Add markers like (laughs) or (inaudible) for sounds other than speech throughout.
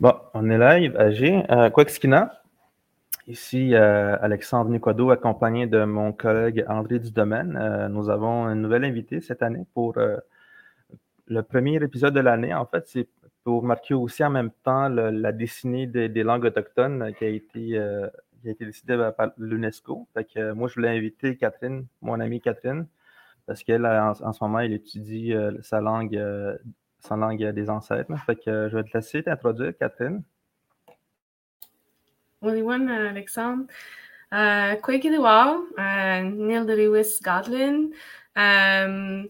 Bon, on est live à G. Euh, Quackskina. Ici Alexandre Nicodo, accompagné de mon collègue André Dudomaine. Euh, nous avons un nouvel invité cette année pour euh, le premier épisode de l'année. En fait, c'est pour marquer aussi en même temps la décennie des, langues autochtones qui a été, euh, qui décidée par l'UNESCO. Moi, je voulais inviter Catherine, mon amie Catherine, parce qu'elle, en, en ce moment, elle étudie sa langue, euh, sa langue des ancêtres. Fait que euh, je vais te laisser t'introduire, Catherine. Waliwan uh, Alexandre. Uh, Kwekiliwao, uh, Neil de Lewis Godlin, um,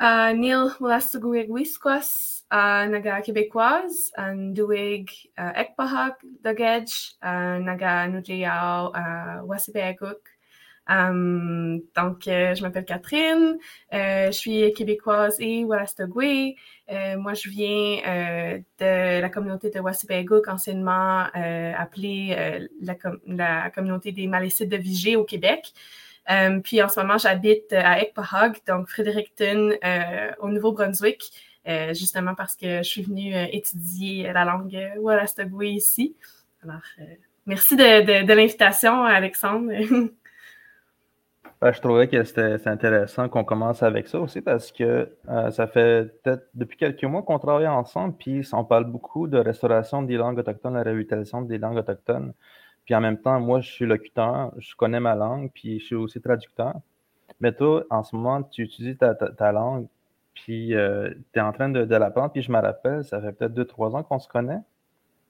uh, Neil Wolastaguig Wisquas, uh, Naga Québécoise, un Duig uh, Ekpahak Dagej, uh, Naga Nujayao, uh, Wasipeguk. Um, donc, euh, je m'appelle Catherine, euh, je suis québécoise et. Euh, moi, je viens euh, de la communauté de Wassipeguk, anciennement euh, appelée euh, la, la, communauté des Malécites de Vigée au Québec. Euh, puis en ce moment, j'habite à Ekpahog, donc Fredericton, euh, au Nouveau-Brunswick, euh, justement parce que je suis venue euh, étudier la langue Wolastoqui ici. Alors, euh, merci de l'invitation, Alexandre. (laughs) Ben, je trouvais que c'était intéressant qu'on commence avec ça aussi parce que euh, ça fait peut-être depuis quelques mois qu'on travaille ensemble, puis on parle beaucoup de restauration des langues autochtones, la réhabilitation des langues autochtones. Puis en même temps, moi, je suis locuteur, je connais ma langue, puis je suis aussi traducteur. Mais toi, en ce moment, tu utilises ta, langue, puis euh, tu es en train de, de l'apprendre, puis je me rappelle, ça fait peut-être deux, trois ans qu'on se connaît.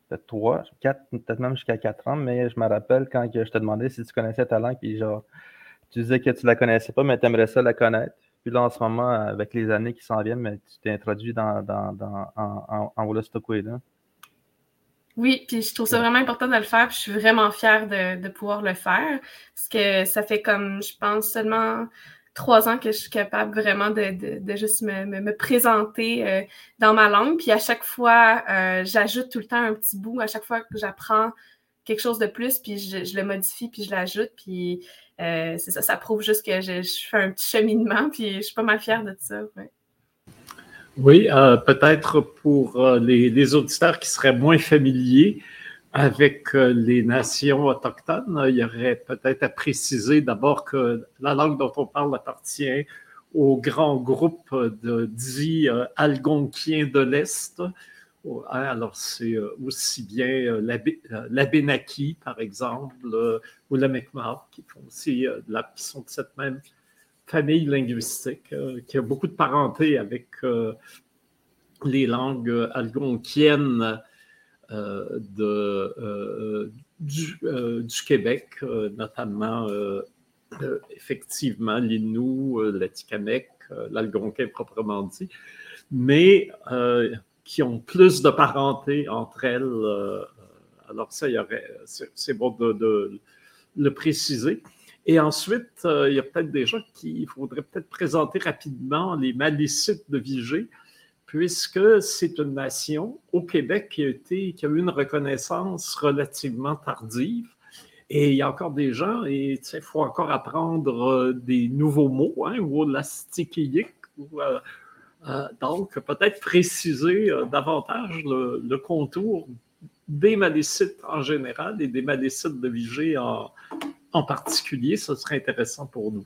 Peut-être trois, quatre, peut-être même jusqu'à quatre ans, mais je me rappelle quand je te demandais si tu connaissais ta langue, puis genre, tu disais que tu la connaissais pas, mais tu aimerais ça la connaître. Puis là, en ce moment, avec les années qui s'en viennent, mais tu t'es introduit dans, dans, dans, en, en, en là. Oui, puis je trouve ça vraiment important de le faire, puis je suis vraiment fière de, de pouvoir le faire, parce que ça fait comme, je pense, seulement trois ans que je suis capable vraiment de, de, de juste me, me, me présenter euh, dans ma langue, puis à chaque fois, euh, j'ajoute tout le temps un petit bout, à chaque fois que j'apprends quelque chose de plus, puis je, le modifie, puis je l'ajoute, puis euh, c'est ça, ça prouve juste que je, fais un petit cheminement, puis je suis pas mal fière de ça. Oui, euh, peut-être pour euh, les, auditeurs qui seraient moins familiers avec les nations autochtones, il y aurait peut-être à préciser d'abord que la langue dont on parle appartient au grand groupe de dits algonquiens de l'Est. Alors, c'est aussi bien l'Abénaki, par exemple, ou le Mi'kmaq, qui, font aussi, sont de cette même famille linguistique euh, qui a beaucoup de parenté avec euh, les langues algonquiennes euh, du, Québec, notamment effectivement l'Innu, l'Atikamekw, l'algonquin proprement dit, mais qui ont plus de parenté entre elles. alors ça, il y aurait, c'est bon de, le préciser. Et ensuite, euh, il y a peut-être des gens qui faudrait peut-être présenter rapidement les Malécites de Vigée, puisque c'est une nation au Québec qui a, été, qui a eu une reconnaissance relativement tardive. Et il y a encore des gens, et il faut encore apprendre des nouveaux mots, hein, ou l'astikiyik. Euh, euh, donc, peut-être préciser euh, davantage le, contour des Malécites en général et des Malécites de Vigée en, particulier, ce serait intéressant pour nous.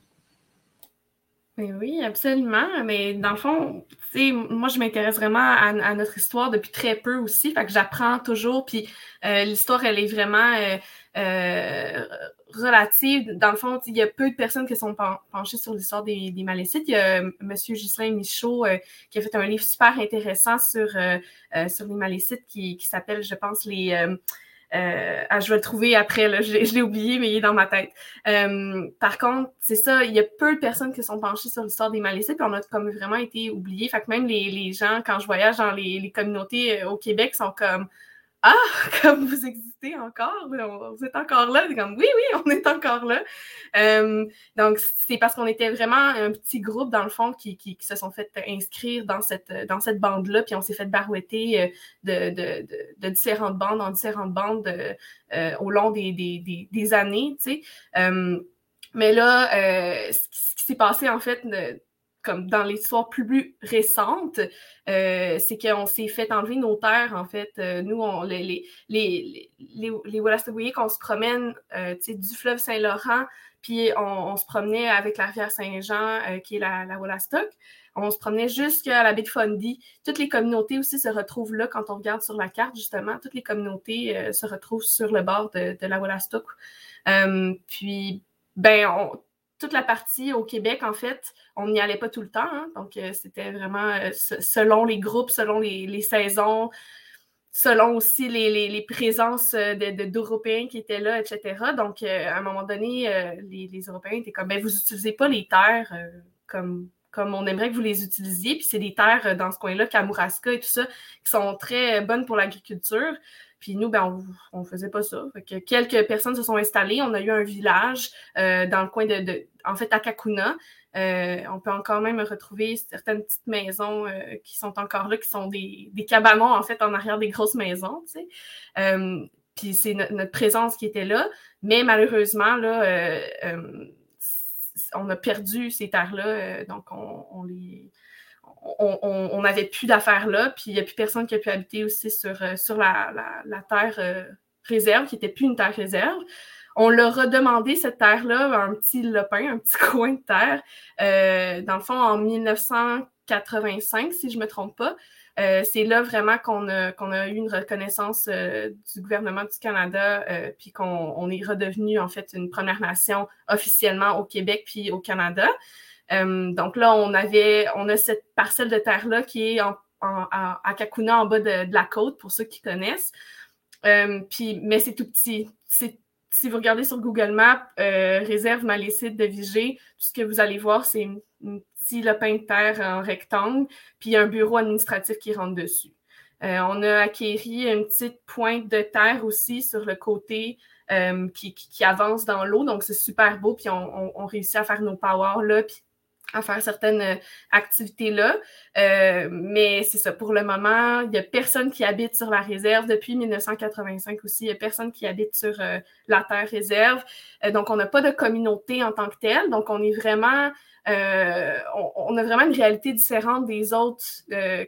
Mais oui, absolument. Mais dans le fond, moi, je m'intéresse vraiment à, notre histoire depuis très peu aussi. Fait que j'apprends toujours. Puis euh, l'histoire, elle est vraiment euh, euh, relative. Dans le fond, il y a peu de personnes qui sont penchées sur l'histoire des, des, Malécites. Il y a M. Ghislain Michaud qui a fait un livre super intéressant sur, sur les Malécites qui, qui s'appelle, je pense, les euh, ah, je vais le trouver après, là. je, l'ai oublié, mais il est dans ma tête. Euh, par contre, c'est ça, il y a peu de personnes qui sont penchées sur l'histoire des Malécites, puis on a comme vraiment été oubliés. Fait que même les, les gens, quand je voyage dans les, les communautés au Québec, sont comme ah, (laughs) comme vous existez encore, vous êtes encore là. comme oui, oui, on est encore là. Euh, donc, c'est parce qu'on était vraiment un petit groupe, dans le fond, qui, se sont fait inscrire dans cette, bande-là, puis on s'est fait barouetter de, de, de, de, différentes bandes en différentes bandes euh, au long des, années, tu sais. Euh, mais là, ce qui s'est passé, en fait, comme dans l'histoire plus récente, euh, c'est qu'on s'est fait enlever nos terres, en fait. Euh, nous, on, les, les, les, les, les qu'on se promène euh, du fleuve Saint-Laurent, puis on, se promenait avec la rivière Saint-Jean, qui est la, la Wallastock. On se promenait jusqu'à la baie de Fundy. Toutes les communautés aussi se retrouvent là quand on regarde sur la carte, justement. Toutes les communautés se retrouvent sur le bord de, de la Wallastock. puis, ben, on, toute la partie au Québec, en fait, on n'y allait pas tout le temps. Hein. donc, euh, c'était vraiment euh, selon les groupes, selon les, saisons, selon aussi les, présences euh, d'Européens qui étaient là, etc. Donc, à un moment donné, les, Européens étaient comme, ben, vous n'utilisez pas les terres comme, comme on aimerait que vous les utilisiez. Puis c'est des terres dans ce coin-là, Kamouraska et tout ça, qui sont très bonnes pour l'agriculture. Puis nous, ben, on ne faisait pas ça. que quelques personnes se sont installées. On a eu un village euh, dans le coin de, en fait, à Kakuna. Euh, on peut encore même retrouver certaines petites maisons euh, qui sont encore là, qui sont des, cabanons, en fait, en arrière des grosses maisons, puis c'est notre présence qui était là. Mais malheureusement, là, on a perdu ces terres-là. donc, on les on n'avait plus d'affaires là, puis il n'y a plus personne qui a pu habiter aussi sur, euh, sur la, terre euh, réserve, qui n'était plus une terre réserve. On leur a demandé cette terre-là, un petit lopin, un petit (laughs) coin de terre, euh, dans le fond, en 1985, si je ne me trompe pas. c'est là vraiment qu'on a, qu'on a eu une reconnaissance du gouvernement du Canada, puis qu'on est redevenu en fait une Première Nation officiellement au Québec puis au Canada. Euh, donc là, on avait, on a cette parcelle de terre-là qui est à Kakuna, en bas de, la côte, pour ceux qui connaissent. Euh, puis, mais c'est tout petit. Si vous regardez sur Google Maps, euh, réserve Malécite de Vigée, tout ce que vous allez voir, c'est un petit lopin de terre en rectangle, puis un bureau administratif qui rentre dessus. on a acquéri une petite pointe de terre aussi sur le côté qui, avance dans l'eau, donc c'est super beau, puis on, on, réussit à faire nos powers là, puis à faire certaines euh, activités-là. Euh, mais c'est ça, pour le moment, il n'y a personne qui habite sur la réserve. Depuis 1985 aussi, il n'y a personne qui habite sur euh, la terre réserve. donc, on n'a pas de communauté en tant que telle. Donc, on est vraiment... On, a vraiment une réalité différente des autres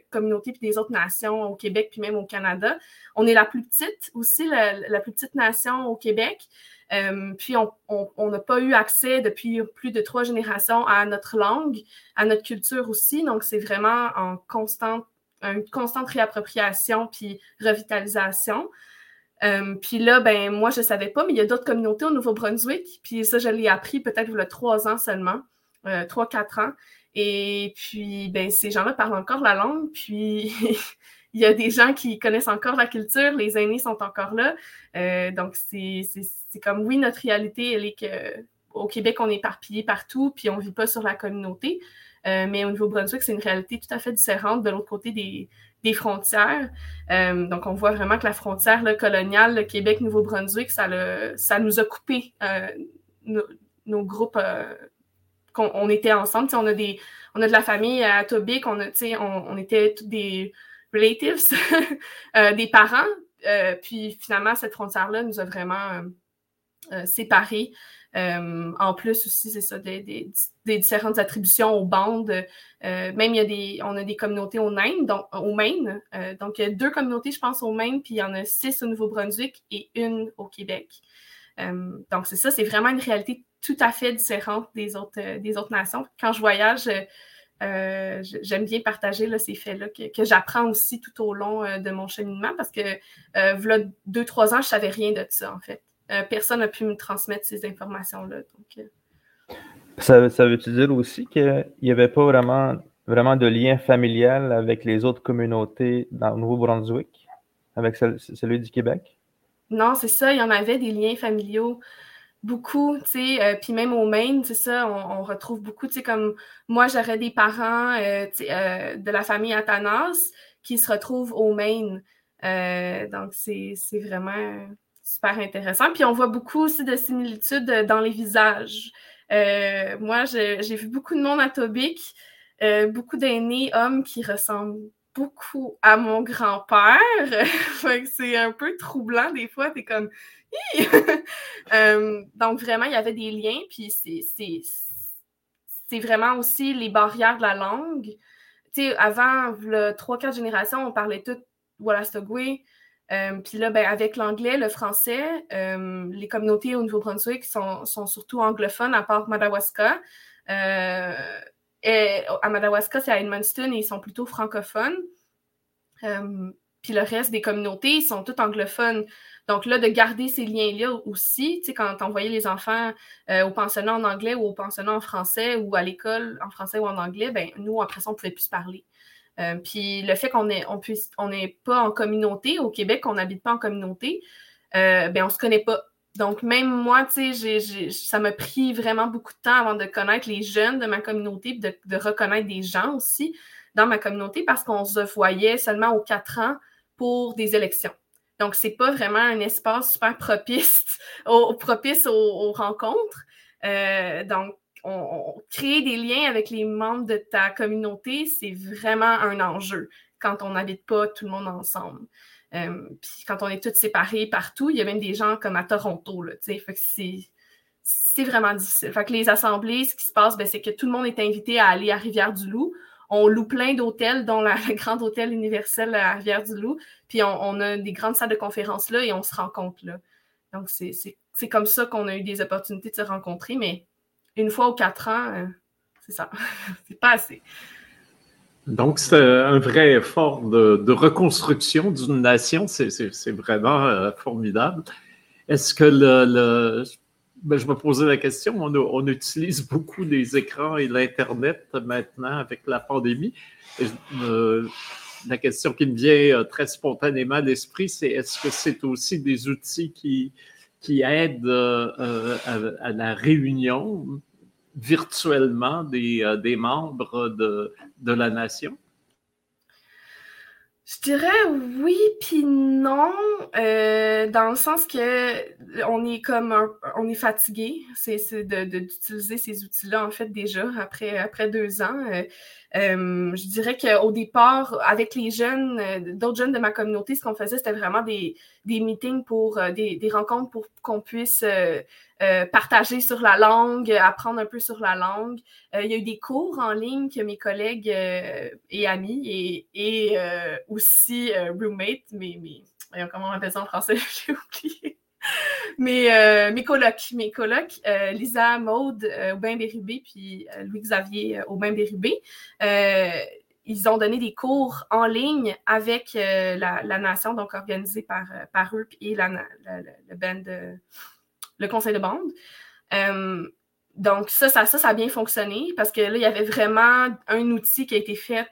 communautés puis des autres nations au Québec puis même au Canada. On est la plus petite aussi, la plus petite nation au Québec. Euh, puis, on n'a pas eu accès depuis plus de trois générations à notre langue, à notre culture aussi. Donc, c'est vraiment en constante, une constante réappropriation puis revitalisation. Euh, puis là, ben moi, je ne savais pas, mais il y a d'autres communautés au Nouveau-Brunswick. Puis ça, je l'ai appris peut-être il y a trois ans seulement, euh, trois, quatre ans. Et puis, ben, ces gens-là parlent encore la langue. Puis, (laughs) il y a des gens qui connaissent encore la culture, les aînés sont encore là. Euh, donc, c'est comme, oui, notre réalité, elle est que au Québec, on est éparpillé partout, puis on ne vit pas sur la communauté. Euh, mais au Nouveau-Brunswick, c'est une réalité tout à fait différente de l'autre côté des, frontières. Euh, donc, on voit vraiment que la frontière coloniale, le Québec-Nouveau-Brunswick, ça, ça nous a coupé nos, groupes. on, était ensemble. on a, des, on a de la famille à Tobic, on, a, on, on était tous des relatives, (laughs) euh, des parents. Euh, puis finalement, cette frontière-là nous a vraiment euh, séparés. en plus aussi, c'est ça, des, différentes attributions aux bandes. même, il y a des, on a des communautés au Maine, donc, au Maine. donc, il y a deux communautés, je pense, au Maine, puis il y en a six au Nouveau-Brunswick et une au Québec. donc, c'est ça, c'est vraiment une réalité tout à fait différente des autres, des autres nations. Quand je voyage, euh, j'aime bien partager ces faits-là que, j'apprends aussi tout au long euh, de mon cheminement parce que, euh, voilà, deux, trois ans, je savais rien de ça, en fait. personne n'a pu me transmettre ces informations-là. ça, ça veut-tu dire aussi qu'il n'y avait pas vraiment, vraiment de lien familial avec les autres communautés dans le Nouveau-Brunswick, avec celui du Québec? Non, c'est ça, il y en avait des liens familiaux beaucoup, tu sais, euh, puis même au Maine, c'est ça, on, retrouve beaucoup, tu sais, comme moi, j'aurais des parents euh, euh, de la famille Athanas qui se retrouvent au Maine. donc, c'est vraiment super intéressant. Puis on voit beaucoup aussi de similitudes dans les visages. moi, j'ai vu beaucoup de monde à Tobic, beaucoup d'aînés hommes qui ressemblent beaucoup à mon grand-père. (laughs) c'est un peu troublant des fois. T'es comme, (laughs) Euh, donc, vraiment, il y avait des liens, puis c'est vraiment aussi les barrières de la langue. Avant, le 3-4 générations, on parlait tout Wallastogwe. Euh, puis là, ben, avec l'anglais, le français, euh, les communautés au Nouveau-Brunswick sont, sont, surtout anglophones, à part Madawaska. À Madawaska, c'est à Edmundston et ils sont plutôt francophones. Euh, puis le reste des communautés, ils sont tous anglophones. Donc là, de garder ces liens-là aussi, tu sais, quand envoyais les enfants euh, au pensionnat en anglais ou au pensionnat en français ou à l'école en français ou en anglais, ben nous, après ça, on pouvait plus parler. Euh, puis le fait qu'on est, on on n'est pas en communauté, au Québec, on n'habite pas en communauté, ben on se connaît pas. Donc même moi, tu sais, ça m'a pris vraiment beaucoup de temps avant de connaître les jeunes de ma communauté, de, de reconnaître des gens aussi dans ma communauté parce qu'on se voyait seulement aux quatre ans pour des élections. Donc, c'est pas vraiment un espace super propice, (laughs) au, propice aux, rencontres. Euh, donc, on, créer des liens avec les membres de ta communauté, c'est vraiment un enjeu quand on n'habite pas tout le monde ensemble. Euh, puis quand on est tous séparés partout, il y a même des gens comme à Toronto, là, tu sais, fait que c'est vraiment difficile. Fait que les assemblées, ce qui se passe, ben, c'est que tout le monde est invité à aller à Rivière-du-Loup on loue plein d'hôtels, dont le grand hôtel universel à Rivière-du-Loup. Puis on, a des grandes salles de conférences là et on se rencontre là. Donc, c'est comme ça qu'on a eu des opportunités de se rencontrer, mais une fois aux quatre ans, euh, c'est ça. (laughs) c'est pas assez. Donc, c'est un vrai effort de, reconstruction d'une nation. C'est vraiment euh, formidable. Est-ce que le, ben, je me posais la question. On, utilise beaucoup des écrans et l'Internet maintenant avec la pandémie. Euh, la question qui me vient euh, très spontanément à l'esprit, c'est est-ce que c'est aussi des outils qui, qui aident à, la réunion virtuellement des, des membres de, la nation? Je dirais oui puis non, euh, dans le sens que on est comme on est fatigué, c'est d'utiliser ces outils-là en fait déjà après après deux ans. Euh, euh, je dirais qu'au départ, avec les jeunes, euh, d'autres jeunes de ma communauté, ce qu'on faisait, c'était vraiment des, des meetings pour euh, des, des, rencontres pour qu'on puisse partager sur la langue, apprendre un peu sur la langue. il y a eu des cours en ligne que mes collègues et amis et, et aussi roommates, mais, mais comment on appelle ça en français, (laughs) j'ai oublié. Mes, euh, mes colocs, euh, Lisa Maude euh, Aubin-Bérubé, puis Louis-Xavier Aubin-Bérubé, ils ont donné des cours en ligne avec la, nation, donc organisé par, par eux et le, conseil de bande. donc, ça, ça, ça a bien fonctionné parce que là, il y avait vraiment un outil qui a été fait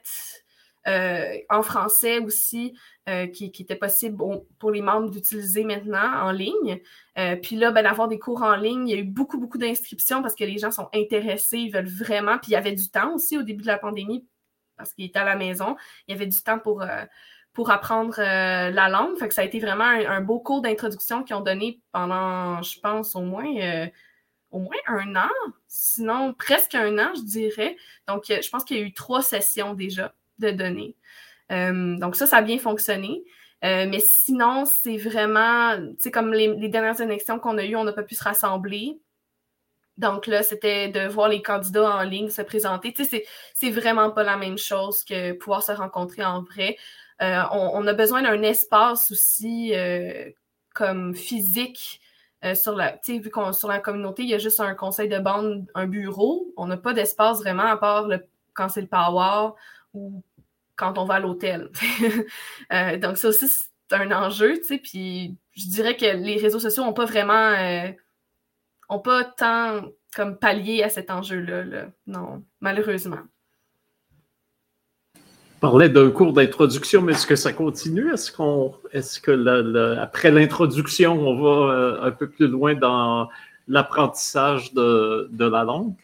en français aussi euh, qui, était possible pour les membres d'utiliser maintenant en ligne. Euh, puis là, ben, d'avoir des cours en ligne, il y a eu beaucoup, beaucoup d'inscriptions parce que les gens sont intéressés, ils veulent vraiment. Puis il y avait du temps aussi au début de la pandémie parce qu'ils étaient à la maison. Il y avait du temps pour, euh, pour apprendre la langue. Fait que ça a été vraiment un, beau cours d'introduction qu'ils ont donné pendant, je pense, au moins au moins un an, sinon presque un an, je dirais. Donc, je pense qu'il y a eu trois sessions déjà de données. Euh, donc ça, ça a bien fonctionné. Euh, mais sinon, c'est vraiment, tu sais, comme les, dernières élections qu'on a eues, on n'a pas pu se rassembler. Donc là, c'était de voir les candidats en ligne se présenter. Tu sais, c'est vraiment pas la même chose que pouvoir se rencontrer en vrai. Euh, on, a besoin d'un espace aussi comme physique sur la, vu qu'on sur la communauté, il y a juste un conseil de bande, un bureau. On n'a pas d'espace vraiment à part le, quand c'est le power ou quand on va à l'hôtel. (laughs) Euh, donc, ça aussi, c'est un enjeu, tu sais. Puis, je dirais que les réseaux sociaux n'ont pas vraiment. Euh, ont pas tant comme pallié à cet enjeu-là. Non, malheureusement. On parlait d'un cours d'introduction, mais est-ce que ça continue? Est-ce qu'on est-ce que après l'introduction, on va euh, un peu plus loin dans l'apprentissage de, de, la langue?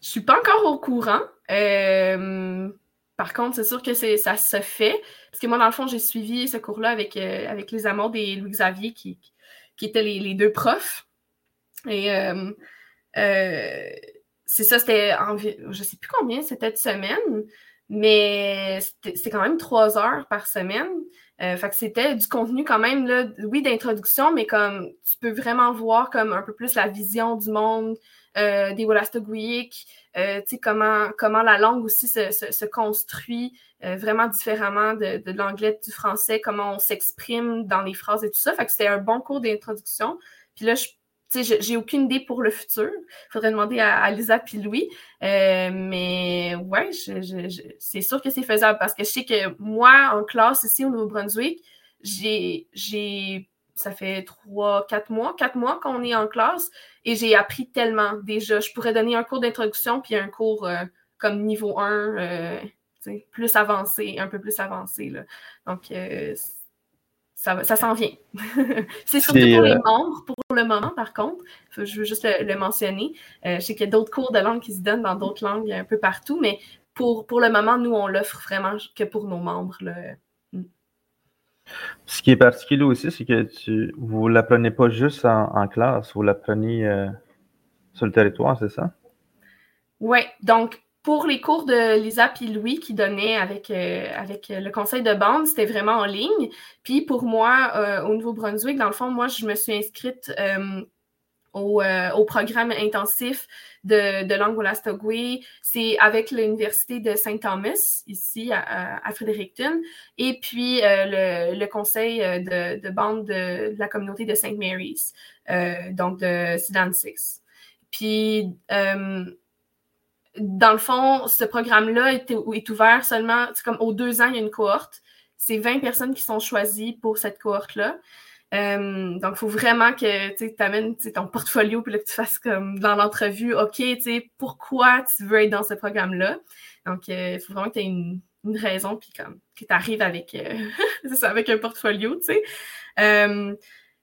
Je suis pas encore au courant. Euh, par contre, c'est sûr que ça se fait. Parce que moi, dans le fond, j'ai suivi ce cours-là avec, euh, avec les amours et Louis-Xavier, qui, qui étaient les, deux profs. Et euh, euh, c'est ça, c'était je sais plus combien, c'était de semaine, mais c'était quand même trois heures par semaine. Euh, fait que c'était du contenu quand même, là, oui, d'introduction, mais comme tu peux vraiment voir comme un peu plus la vision du monde euh, des Wolastoqiyik, euh, comment, comment la langue aussi se, se, construit euh, vraiment différemment de, de l'anglais, du français, comment on s'exprime dans les phrases et tout ça. Fait que c'était un bon cours d'introduction. Puis là, je j'ai aucune idée pour le futur. Il faudrait demander à, Lisa puis Louis. Euh, mais ouais, c'est sûr que c'est faisable parce que je sais que moi, en classe ici au Nouveau-Brunswick, j'ai, ça fait trois, quatre mois, quatre mois qu'on est en classe et j'ai appris tellement déjà. Je pourrais donner un cours d'introduction puis un cours euh, comme niveau 1, euh, plus avancé, un peu plus avancé. Là. Donc, ça, s'en vient. (laughs) c'est surtout pour les euh, membres pour le moment, par contre. Je veux juste le, mentionner. Euh, je sais qu'il y a d'autres cours de langue qui se donnent dans d'autres langues un peu partout, mais pour, pour le moment, nous, on l'offre vraiment que pour nos membres. Ce qui est particulier aussi, c'est que tu, vous ne l'apprenez pas juste en, classe, vous l'apprenez euh, sur le territoire, c'est ça? Oui, donc pour les cours de Lisa et Louis qui donnaient avec, euh, avec le conseil de bande, c'était vraiment en ligne. Puis pour moi, euh, au Nouveau-Brunswick, dans le fond, moi, je me suis inscrite euh, au, au, programme intensif de, de langue C'est avec l'Université de Saint-Thomas, ici à, à, Fredericton, et puis le, le, conseil de, de bande de, la communauté de St. Mary's, donc de Sedan Six. Puis dans le fond, ce programme-là est, est, ouvert seulement, c'est comme aux deux ans, il y a une cohorte. C'est 20 personnes qui sont choisies pour cette cohorte-là. Euh, donc, il faut vraiment que tu amènes ton portfolio puis que tu fasses comme dans l'entrevue, OK, tu pourquoi tu veux être dans ce programme-là? Donc, euh, il faut vraiment que tu aies une, raison puis comme que tu arrives avec, euh, (laughs) ça, avec un portfolio, tu sais. Euh,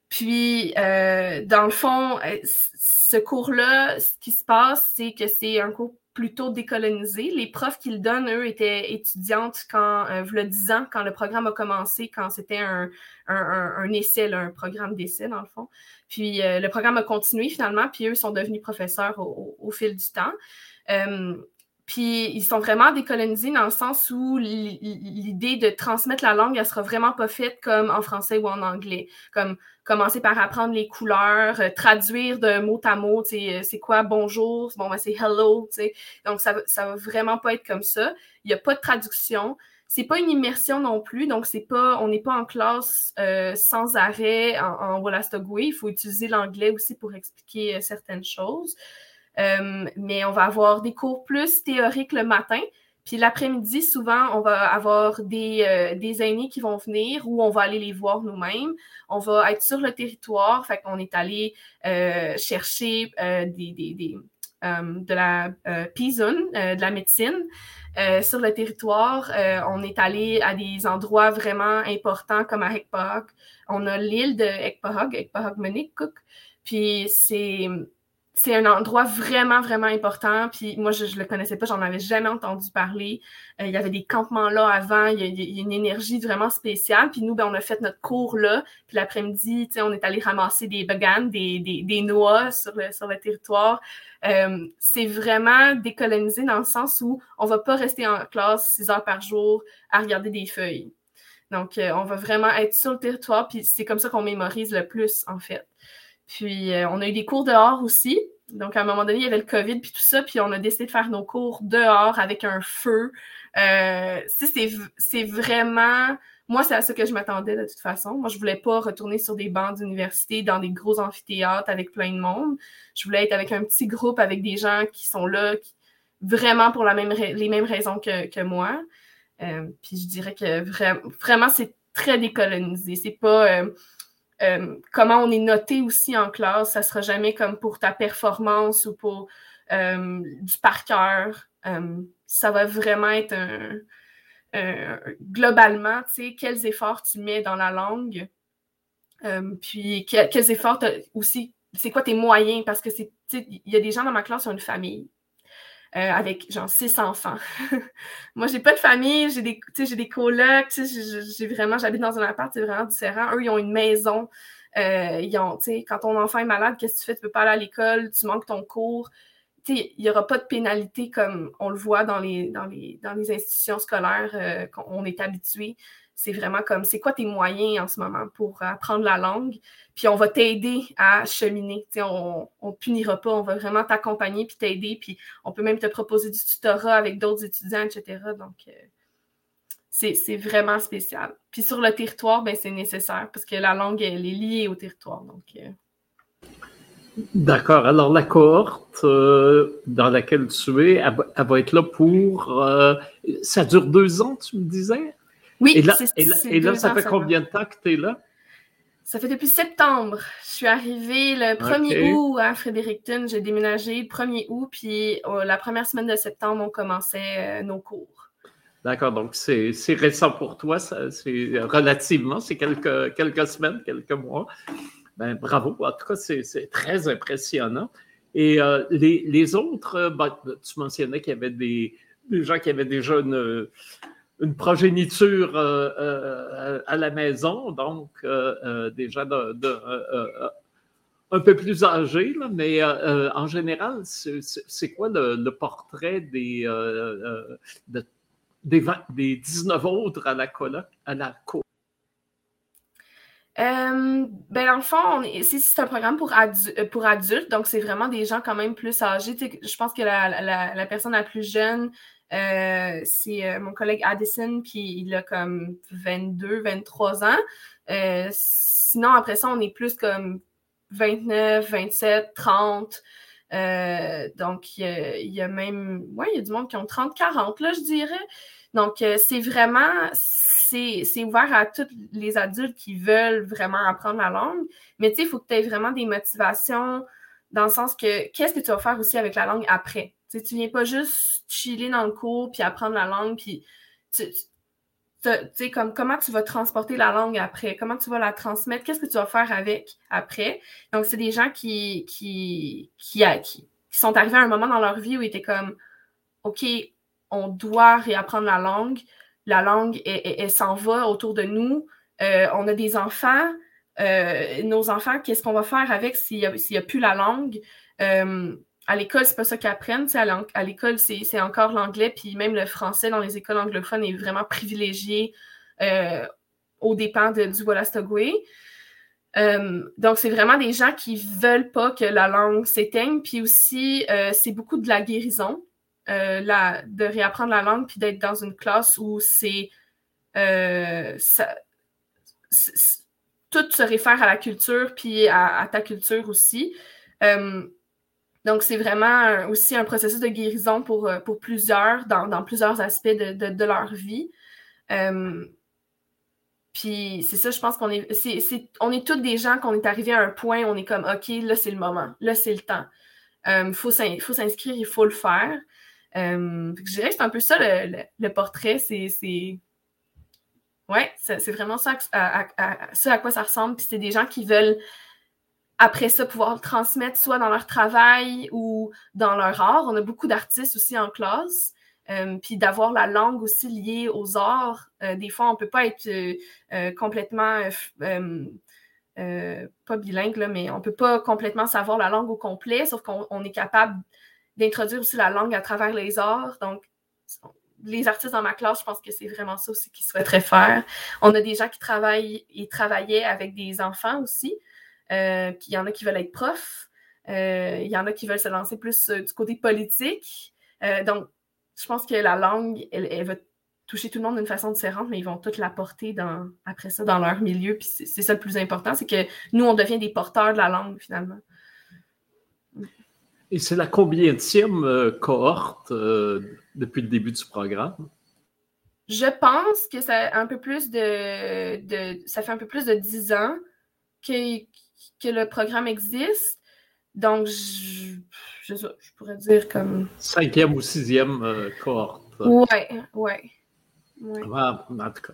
puis, dans le fond, ce cours-là, ce qui se passe, c'est que c'est un cours plutôt décolonisé. Les profs qui le donnent, eux, étaient étudiantes quand, euh, le 10 ans, quand le programme a commencé, quand c'était un, un, essai, un programme d'essai, dans le fond. Puis euh, le programme a continué finalement, puis eux sont devenus professeurs au, fil du temps. Euh, puis ils sont vraiment décolonisés dans le sens où l'idée de transmettre la langue, elle sera vraiment pas faite comme en français ou en anglais. Comme commencer par apprendre les couleurs, euh, traduire de mot à mot, euh, c'est quoi bonjour, bon, ben, c'est hello. Donc ça, ça va vraiment pas être comme ça. Il n'y a pas de traduction. C'est pas une immersion non plus, donc c'est pas, on n'est pas en classe euh, sans arrêt en, en Il faut utiliser l'anglais aussi pour expliquer certaines choses. Euh, mais on va avoir des cours plus théoriques le matin. Puis l'après-midi, souvent, on va avoir des, euh, des aînés qui vont venir ou on va aller les voir nous-mêmes. On va être sur le territoire, fait qu'on est allé euh, chercher des, des, des de la PISON, de la médecine. sur le territoire, on est allé à des endroits vraiment importants comme à Ekpahog. On a l'île de Ekpahog, Ekpahog Cook. Puis c'est c'est un endroit vraiment, vraiment important. Puis moi, je ne le connaissais pas, j'en avais jamais entendu parler. Euh, il y avait des campements là avant, il y, a, une énergie vraiment spéciale. Puis nous, ben, on a fait notre cours là. Puis l'après-midi, on est allé ramasser des baganes, des, des, noix sur le, sur le territoire. Euh, c'est vraiment décolonisé dans le sens où on va pas rester en classe six heures par jour à regarder des feuilles. Donc, euh, on va vraiment être sur le territoire, puis c'est comme ça qu'on mémorise le plus, en fait. Puis euh, on a eu des cours dehors aussi. Donc à un moment donné, il y avait le COVID puis tout ça, puis on a décidé de faire nos cours dehors avec un feu. Euh, c'est vraiment moi, c'est à ça que je m'attendais de toute façon. Moi, je voulais pas retourner sur des bancs d'université dans des gros amphithéâtres avec plein de monde. Je voulais être avec un petit groupe, avec des gens qui sont là vraiment pour la même les mêmes raisons que, que moi. Euh, puis je dirais que vraiment, c'est très décolonisé. C'est pas euh, euh, comment on est noté aussi en classe, ça sera jamais comme pour ta performance ou pour euh, du par cœur. Euh, ça va vraiment être un, globalement, tu sais, quels efforts tu mets dans la langue, puis quels efforts aussi, c'est quoi tes moyens, parce que c'est, il y a des gens dans ma classe qui ont une famille. Euh, avec genre six enfants. (laughs) Moi, j'ai pas de famille, j'ai des, j'ai des colocs, j'ai vraiment, j'habite dans un appart, c'est vraiment différent. Eux, ils ont une maison. Euh, ils ont, quand ton enfant est malade, qu'est-ce que tu fais? Tu peux pas aller à l'école, tu manques ton cours. Il n'y aura pas de pénalité comme on le voit dans les, dans les, dans les institutions scolaires euh, qu'on est habitué. C'est vraiment comme c'est quoi tes moyens en ce moment pour apprendre la langue? Puis on va t'aider à cheminer. on ne punira pas, on va vraiment t'accompagner puis t'aider. Puis on peut même te proposer du tutorat avec d'autres étudiants, etc. Donc, euh, c'est vraiment spécial. Puis sur le territoire, ben, c'est nécessaire parce que la langue, elle est liée au territoire. Euh. D'accord. Alors, la cohorte euh, dans laquelle tu es, elle, va être là pour. ça dure deux ans, tu me disais? Oui, et là, et là, ça fait combien de temps que tu es là? Ça fait depuis septembre. Je suis arrivée le 1er août à Fredericton. J'ai déménagé le 1er août, puis euh, la première semaine de septembre, on commençait euh, nos cours. D'accord, donc c'est récent pour toi, c'est relativement, c'est quelques, quelques semaines, quelques mois. Ben, bravo, en tout cas, c'est très impressionnant. Et euh, les, les, autres, ben, tu mentionnais qu'il y avait des, des, gens qui avaient déjà une, une progéniture euh, euh, à la maison, donc euh, déjà de, un peu plus âgé, mais en général, c'est quoi le, portrait des, des, des, 19 autres à la coloc, à la co? Ben, dans le fond, c'est un programme pour, pour adultes, donc c'est vraiment des gens quand même plus âgés. je pense que la, la, personne la plus jeune, euh, c'est euh, mon collègue Addison, puis il a comme 22, 23 ans. Euh, sinon, après ça, on est plus comme 29, 27, 30. donc, il y, a même, ouais, il y a du monde qui ont 30, 40, là, je dirais. Donc, c'est vraiment, c'est ouvert à tous les adultes qui veulent vraiment apprendre la langue. Mais tu sais, il faut que tu aies vraiment des motivations dans le sens que qu'est-ce que tu vas faire aussi avec la langue après? Tu tu viens pas juste chiller dans le cours puis apprendre la langue, puis tu, sais, comme comment tu vas transporter la langue après, comment tu vas la transmettre, qu'est-ce que tu vas faire avec après? Donc, c'est des gens qui, qui, qui, qui, sont arrivés à un moment dans leur vie où ils étaient comme OK, on doit réapprendre la langue. La langue, elle, s'en va autour de nous. Euh, on a des enfants. Euh, nos enfants, qu'est-ce qu'on va faire avec s'il n'y a, a, plus la langue? Euh, à l'école, c'est pas ça qu'ils apprennent. À l'école, c'est encore l'anglais, puis même le français dans les écoles anglophones est vraiment privilégié euh, aux dépens du Wolastogwe. Euh, donc, c'est vraiment des gens qui veulent pas que la langue s'éteigne. Puis aussi, euh, c'est beaucoup de la guérison, de réapprendre la langue, puis d'être dans une classe où c'est tout se réfère à la culture, puis à ta culture aussi. Donc, c'est vraiment aussi un processus de guérison pour, euh, pour plusieurs, dans, plusieurs aspects de, leur vie. Euh, puis c'est ça, je pense qu'on est, c'est, on est tous des gens qu'on est arrivé à un point où on est comme, OK, là, c'est le moment, là, c'est le temps. Il euh, faut, s'inscrire, il faut le faire. je dirais que c'est un peu ça le, portrait. C'est, c'est... Ouais, c'est, vraiment ça à, à, quoi ça ressemble. Puis c'est des gens qui veulent après ça, pouvoir le transmettre soit dans leur travail ou dans leur art. On a beaucoup d'artistes aussi en classe. Euh, puis d'avoir la langue aussi liée aux arts. Euh, des fois, on ne peut pas être euh, complètement, pas bilingue, là, mais on ne peut pas complètement savoir la langue au complet, sauf qu'on est capable d'introduire aussi la langue à travers les arts. Donc, les artistes dans ma classe, je pense que c'est vraiment ça aussi qu'ils souhaiteraient faire. On a des gens qui travaillent et travaillaient avec des enfants aussi. Euh, il y en a qui veulent être profs. Euh, il y en a qui veulent se lancer plus euh, du côté politique. donc, je pense que la langue, elle, va toucher tout le monde d'une façon différente, mais ils vont toutes la porter dans, après ça dans leur milieu. Puis c'est ça le plus important, c'est que nous, on devient des porteurs de la langue finalement. Et c'est la combienième cohorte depuis le début du programme? Je pense que ça un peu plus de, de, ça fait un peu plus de dix ans que, que le programme existe. Donc, je, je, pourrais dire comme. Cinquième ou sixième euh, cohorte. Ouais, ouais. en tout cas.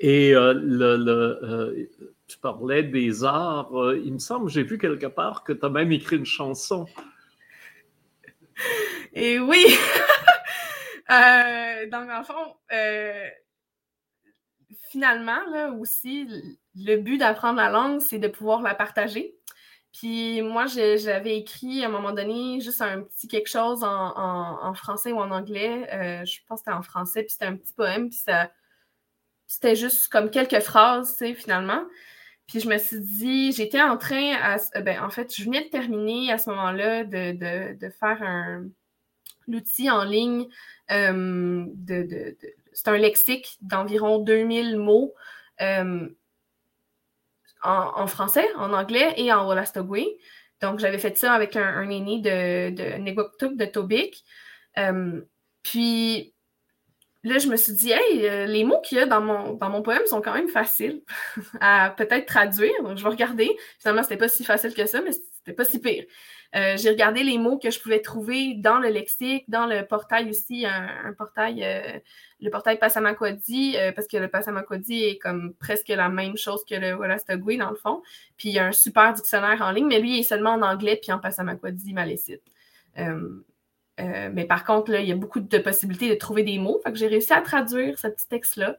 Et euh, le, le euh, tu parlais des arts. il me semble, j'ai vu quelque part que tu as même écrit une chanson. Et oui! (laughs) donc, le fond, finalement, là aussi, le but d'apprendre la langue, c'est de pouvoir la partager. Puis moi, j'avais écrit à un moment donné juste un petit quelque chose en, français ou en anglais. Euh, je pense que c'était en français, puis c'était un petit poème, puis ça, c'était juste comme quelques phrases, tu sais, finalement. Puis je me suis dit, j'étais en train, à, ben, en fait, je venais de terminer à ce moment-là de, faire un l'outil en ligne euh, de, c'est un lexique d'environ 2000 mots euh, en, français, en anglais et en Wolastoqui. Donc, j'avais fait ça avec un, aîné de, de de Tobic. Euh, puis, là, je me suis dit, hey, euh, les mots qu'il y a dans mon, dans mon poème sont quand même faciles (laughs) à peut-être traduire. Donc, je vais regarder. Finalement, c'était pas si facile que ça, mais c'était pas si pire. Euh, j'ai regardé les mots que je pouvais trouver dans le lexique, dans le portail aussi, un, portail, euh, le portail Passamaquoddy, parce que le Passamaquoddy est comme presque la même chose que le Wolastoqui, dans le fond. Puis il y a un super dictionnaire en ligne, mais lui, il est seulement en anglais, puis en Passamaquoddy malécite. Euh, mais par contre, là, il y a beaucoup de possibilités de trouver des mots. Fait que j'ai réussi à traduire ce petit texte-là.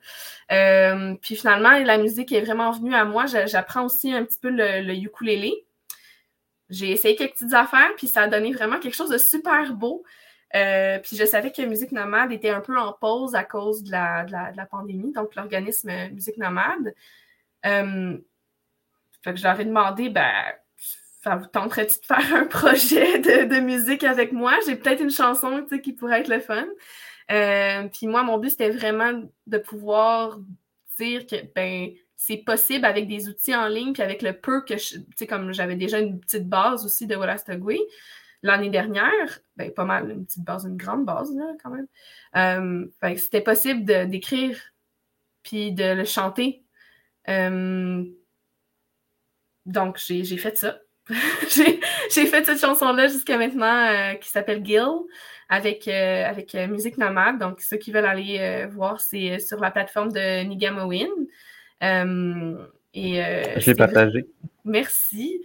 Euh, puis finalement, la musique est vraiment venue à moi. J'apprends aussi un petit peu le, ukulélé. J'ai essayé quelques petites affaires, puis ça a donné vraiment quelque chose de super beau. Euh, puis je savais que Musique Nomade était un peu en pause à cause de la, de la, pandémie, donc l'organisme Musique Nomade. fait que je leur ai demandé, ben, ça vous tenterait-tu de faire un (laughs) projet de, musique avec moi? J'ai peut-être une chanson qui pourrait être le fun. Euh, puis moi, mon but, c'était vraiment de pouvoir dire que ben, c'est possible avec des outils en ligne, puis avec le peu que je, tu sais, comme j'avais déjà une petite base aussi de Wolastoqui l'année dernière, ben, pas mal, une petite base, une grande base, là, quand même. Euh, c'était possible d'écrire, puis de le chanter. Euh, donc, j'ai fait ça. (laughs) j'ai fait cette chanson-là jusqu'à maintenant euh, qui s'appelle Gil avec, avec Musique Nomade. Donc, ceux qui veulent aller voir, c'est sur la plateforme de Nigamowin. Et, Je l'ai partagé. Merci.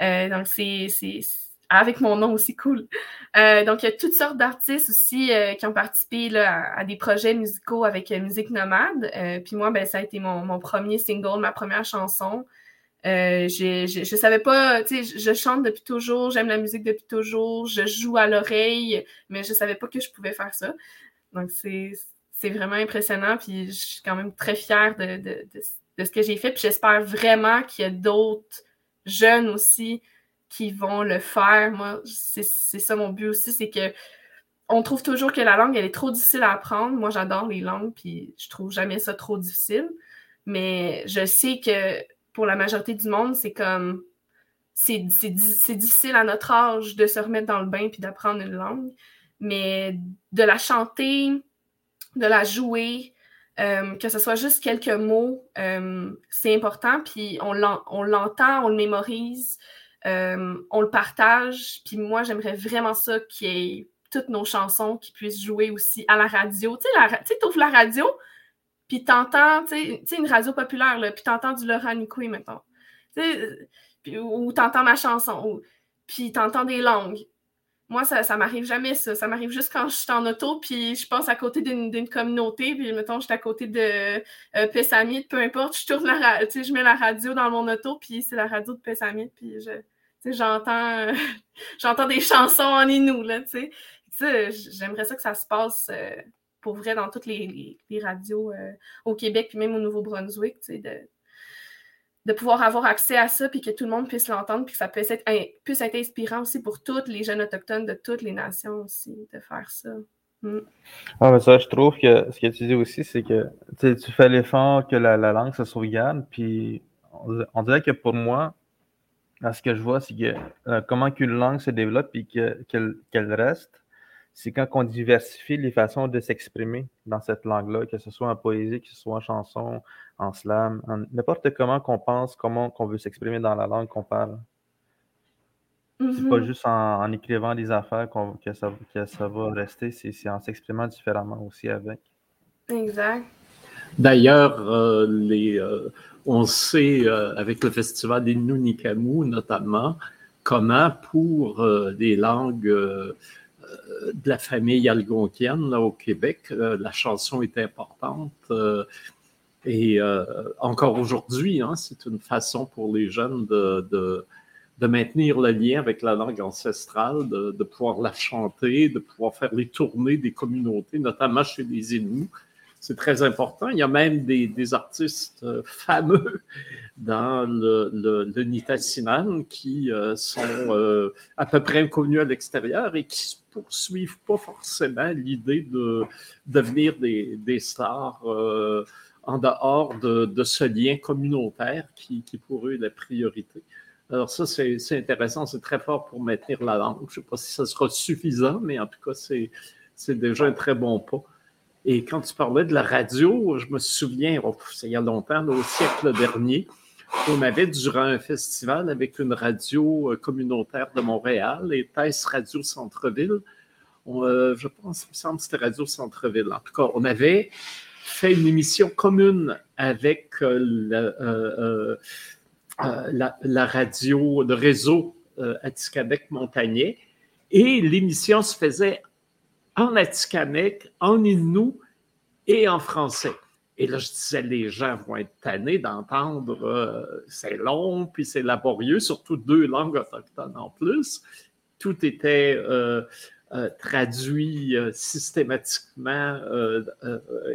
donc, c'est avec mon nom aussi cool. donc, il y a toutes sortes d'artistes aussi qui ont participé là, à, des projets musicaux avec Musique Nomade. puis moi, ben, ça a été mon, mon, premier single, ma première chanson. Euh, je ne savais pas, tu sais, je chante depuis toujours, j'aime la musique depuis toujours, je joue à l'oreille, mais je savais pas que je pouvais faire ça. Donc, c'est vraiment impressionnant, puis je suis quand même très fière de, de, de, ce que j'ai fait, puis j'espère vraiment qu'il y a d'autres jeunes aussi qui vont le faire. Moi, c'est ça mon but aussi, c'est que on trouve toujours que la langue, elle est trop difficile à apprendre. Moi, j'adore les langues, puis je trouve jamais ça trop difficile. Mais je sais que pour la majorité du monde, c'est comme c'est difficile à notre âge de se remettre dans le bain puis d'apprendre une langue, mais de la chanter, de la jouer, euh, que ce soit juste quelques mots, euh, c'est important, puis on l'entend, on le mémorise, euh, on le partage, puis moi, j'aimerais vraiment ça qu'il y ait toutes nos chansons qui puissent jouer aussi à la radio. Tu sais, tu ouvres la radio, puis t'entends, tu sais, une radio populaire, là, puis t'entends du Laurent Nicoué, mettons. Puis, ou t'entends ma chanson, ou, puis t'entends des langues. Moi, ça, ça m'arrive jamais, ça. Ça m'arrive juste quand je suis en auto, puis je passe à côté d'une communauté, puis mettons, je suis à côté de euh, Pessamit, peu importe, je tourne la tu sais, je mets la radio dans mon auto, puis c'est la radio de Pessamit, puis je, j'entends, (laughs) j'entends des chansons en Inou, là, tu sais. J'aimerais ça que ça se passe euh, pour vrai dans toutes les, radios euh, au Québec, puis même au Nouveau-Brunswick, de, de pouvoir avoir accès à ça, puis que tout le monde puisse l'entendre, puis que ça puisse être, inspirant aussi pour toutes les jeunes autochtones de toutes les nations aussi, de faire ça. Mm. Ah, mais ça, je trouve que ce que tu dis aussi, c'est que tu fais l'effort que la, langue se sauvegarde, puis on, dirait que pour moi, ce que je vois, c'est que euh, comment qu'une langue se développe et qu'elle reste, c'est quand on diversifie les façons de s'exprimer dans cette langue-là, que ce soit en poésie, que ce soit en chanson, en slam, n'importe comment qu'on pense, comment qu'on veut s'exprimer dans la langue qu'on parle. C'est pas mm-hmm. juste en, écrivant des affaires que, ça, ça va rester, c'est en s'exprimant différemment aussi avec. Exact. D'ailleurs, euh, euh, on sait euh, avec le festival des Nunikamu notamment comment pour des langues de la famille algonquienne au Québec. Euh, la chanson est importante. Euh, et euh, encore aujourd'hui, hein, c'est une façon pour les jeunes de, de, maintenir le lien avec la langue ancestrale, de, de, pouvoir la chanter, de pouvoir faire les tournées des communautés, notamment chez les Inuits. C'est très important. Il y a même des, artistes euh, fameux dans le, le, Nitassinan qui euh, sont euh, à peu près inconnus à l'extérieur et qui ne poursuivent pas forcément l'idée de devenir des, des stars en dehors de, ce lien communautaire qui, qui pour eux est la priorité. Alors ça, c'est intéressant, c'est très fort pour maintenir la langue. Je ne sais pas si ça sera suffisant, mais en tout cas, c'est déjà un très bon pas. Et quand tu parlais de la radio, je me souviens, oh, il y a longtemps, au siècle dernier, on avait durant un festival avec une radio euh, communautaire de Montréal, et Thèse Radio Centre-Ville. Euh, je pense, il me semble que c'était Radio Centre-Ville. En tout cas, on avait fait une émission commune avec euh, la, radio, le réseau Atikamekw montagnais, et l'émission se faisait en Atikamekw, en Innu et en français. Et là, je disais, les gens vont être tannés d'entendre, euh, c'est long, puis c'est laborieux, surtout deux langues autochtones en plus. Tout était euh, euh, traduit systématiquement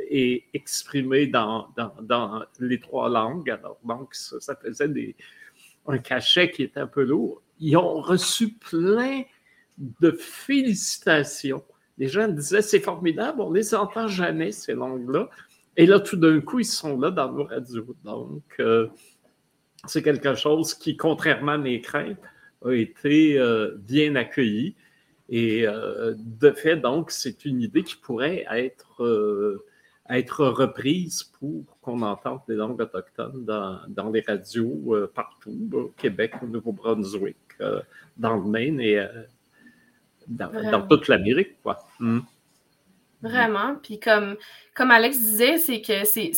et exprimé dans, les trois langues. Alors, donc, ça, faisait un cachet qui était un peu lourd. Ils ont reçu plein de félicitations les gens disaient c'est formidable, on ne les entend jamais, ces langues-là. Et là, tout d'un coup, ils sont là dans nos radios. Donc, euh, c'est quelque chose qui, contrairement à mes craintes, a été euh, bien accueilli. Et euh, de fait, donc, c'est une idée qui pourrait être, reprise pour qu'on entende les langues autochtones dans, dans les radios partout, au Québec, au Nouveau-Brunswick, dans le Maine et dans, toute l'Amérique, quoi. Hmm. Vraiment. Puis comme, comme Alex disait, c'est que c'est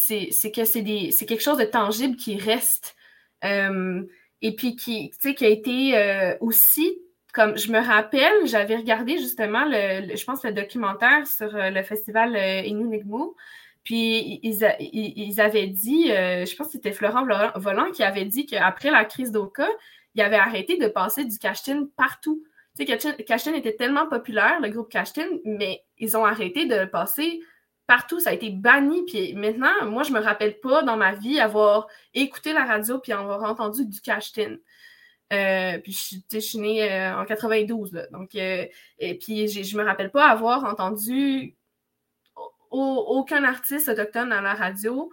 que c'est quelque chose de tangible qui reste. Euh, et puis qui, qui a été euh, aussi, comme je me rappelle, j'avais regardé justement le, je pense le documentaire sur euh, le festival euh, Puis ils, ils, avaient dit, je pense que c'était Florent Volant qui avait dit qu'après la crise d'Oka, il avait arrêté de passer du cash partout. Tu sais, Cashton était tellement populaire, le groupe Cashton, mais ils ont arrêté de le passer partout. Ça a été banni. Puis maintenant, moi, je me rappelle pas dans ma vie avoir écouté la radio puis avoir entendu du Cashton. Euh, puis je, suis née euh, en 92, là, donc euh, et puis je me rappelle pas avoir entendu aucun artiste autochtone à la radio,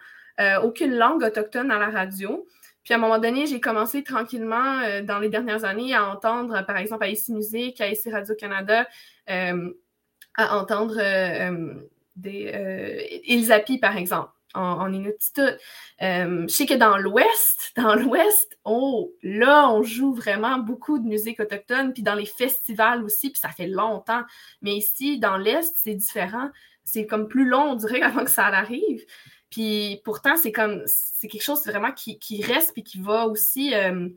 aucune langue autochtone à la radio. Puis à un moment donné, j'ai commencé tranquillement euh, dans les dernières années à entendre, par exemple, à ICI Musique, à ICI Radio-Canada, euh, à entendre euh, des Ilzapi, par exemple, en, en je sais que dans l'Ouest, (laughs) dans l'Ouest, oh, là, on joue vraiment beaucoup de musique autochtone, puis dans les festivals aussi, puis ça fait longtemps. Mais ici, dans l'Est, c'est différent. C'est comme plus long, on dirait, (laughs) avant que ça arrive. Puis pourtant, c'est comme c'est quelque chose vraiment qui, reste et qui va aussi, euh,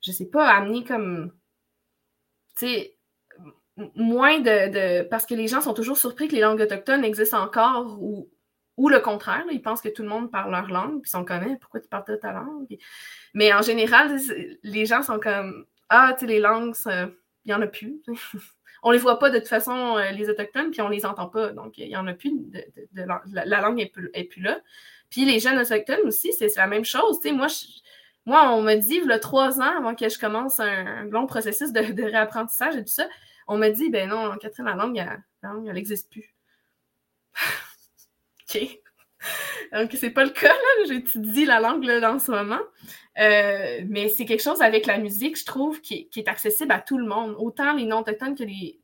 je sais pas, amener comme tu sais moins de, Parce que les gens sont toujours surpris que les langues autochtones existent encore ou, ou le contraire. ils pensent que tout le monde parle leur langue, puis sont connaît pourquoi tu parles de ta langue? Mais en général, les gens sont comme Ah, tu sais, les langues, il n'y en a plus. On les voit pas de toute façon, euh, les Autochtones, puis on les entend pas. Donc, il y en a plus de, la, langue plus, plus, là. Puis les jeunes Autochtones aussi, c'est la même chose. moi, moi, on me dit, il y a trois ans, avant que je commence un, long processus de, réapprentissage et tout ça, on me dit, ben non, Catherine, la langue, elle n'existe plus. (laughs) OK. Donc, c'est pas le cas, là. J'étudie la langue là, en ce moment. Euh, mais c'est quelque chose avec la musique, je trouve, qui, est accessible à tout le monde, autant les non-autochtones que les,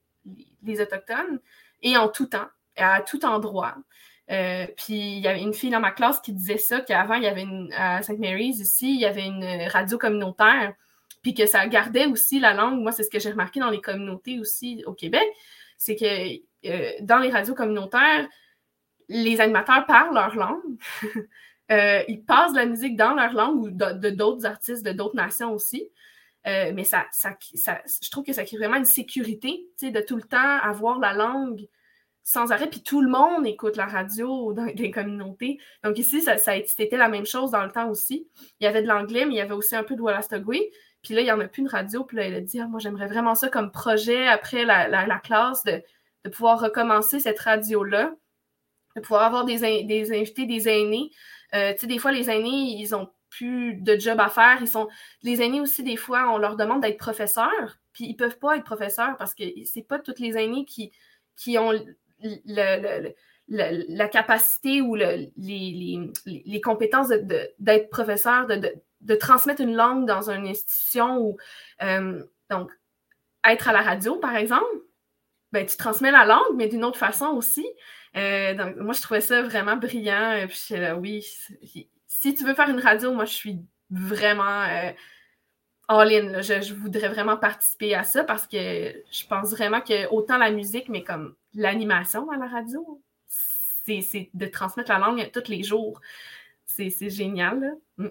les, autochtones, et en tout temps, à tout endroit. Euh, puis il y avait une fille dans ma classe qui disait ça, qu'avant, il y avait une, à St. Mary's ici, il y avait une radio communautaire, puis que ça gardait aussi la langue. Moi, c'est ce que j'ai remarqué dans les communautés aussi au Québec, c'est que euh, dans les radios communautaires, les animateurs parlent leur langue. (laughs) Euh, ils passent de la musique dans leur langue ou de d'autres artistes de d'autres nations aussi. Euh, mais ça, ça, je trouve que ça crée vraiment une sécurité, de tout le temps avoir la langue sans arrêt. Puis tout le monde écoute la radio (laughs) dans les communautés. Donc ici, ça, c'était la même chose dans le temps aussi. Il y avait de l'anglais, mais il y avait aussi un peu de Wallastogwe. Puis là, il n'y en a plus de radio. Puis là, elle a dit ah, Moi, j'aimerais vraiment ça comme projet après la, la, classe de, de pouvoir recommencer cette radio-là de pouvoir avoir des, des invités, des aînés. Euh, tu sais, des fois, les aînés, ils ont plus de job à faire. Ils sont... Les aînés aussi, des fois, on leur demande d'être professeurs, puis ils peuvent pas être professeurs parce que c'est pas tous les aînés qui, qui ont le, la capacité ou les, les, compétences d'être professeur, de, transmettre une langue dans une institution ou euh, donc être à la radio, par exemple, ben, tu transmets la langue, mais d'une autre façon aussi. Euh, donc, moi, je trouvais ça vraiment brillant. Puis, oui, si tu veux faire une radio, moi, je suis vraiment euh, all-in. Je, je, voudrais vraiment participer à ça parce que je pense vraiment que autant la musique, mais comme l'animation à la radio, c'est de transmettre la langue tous les jours. C'est génial. Mm.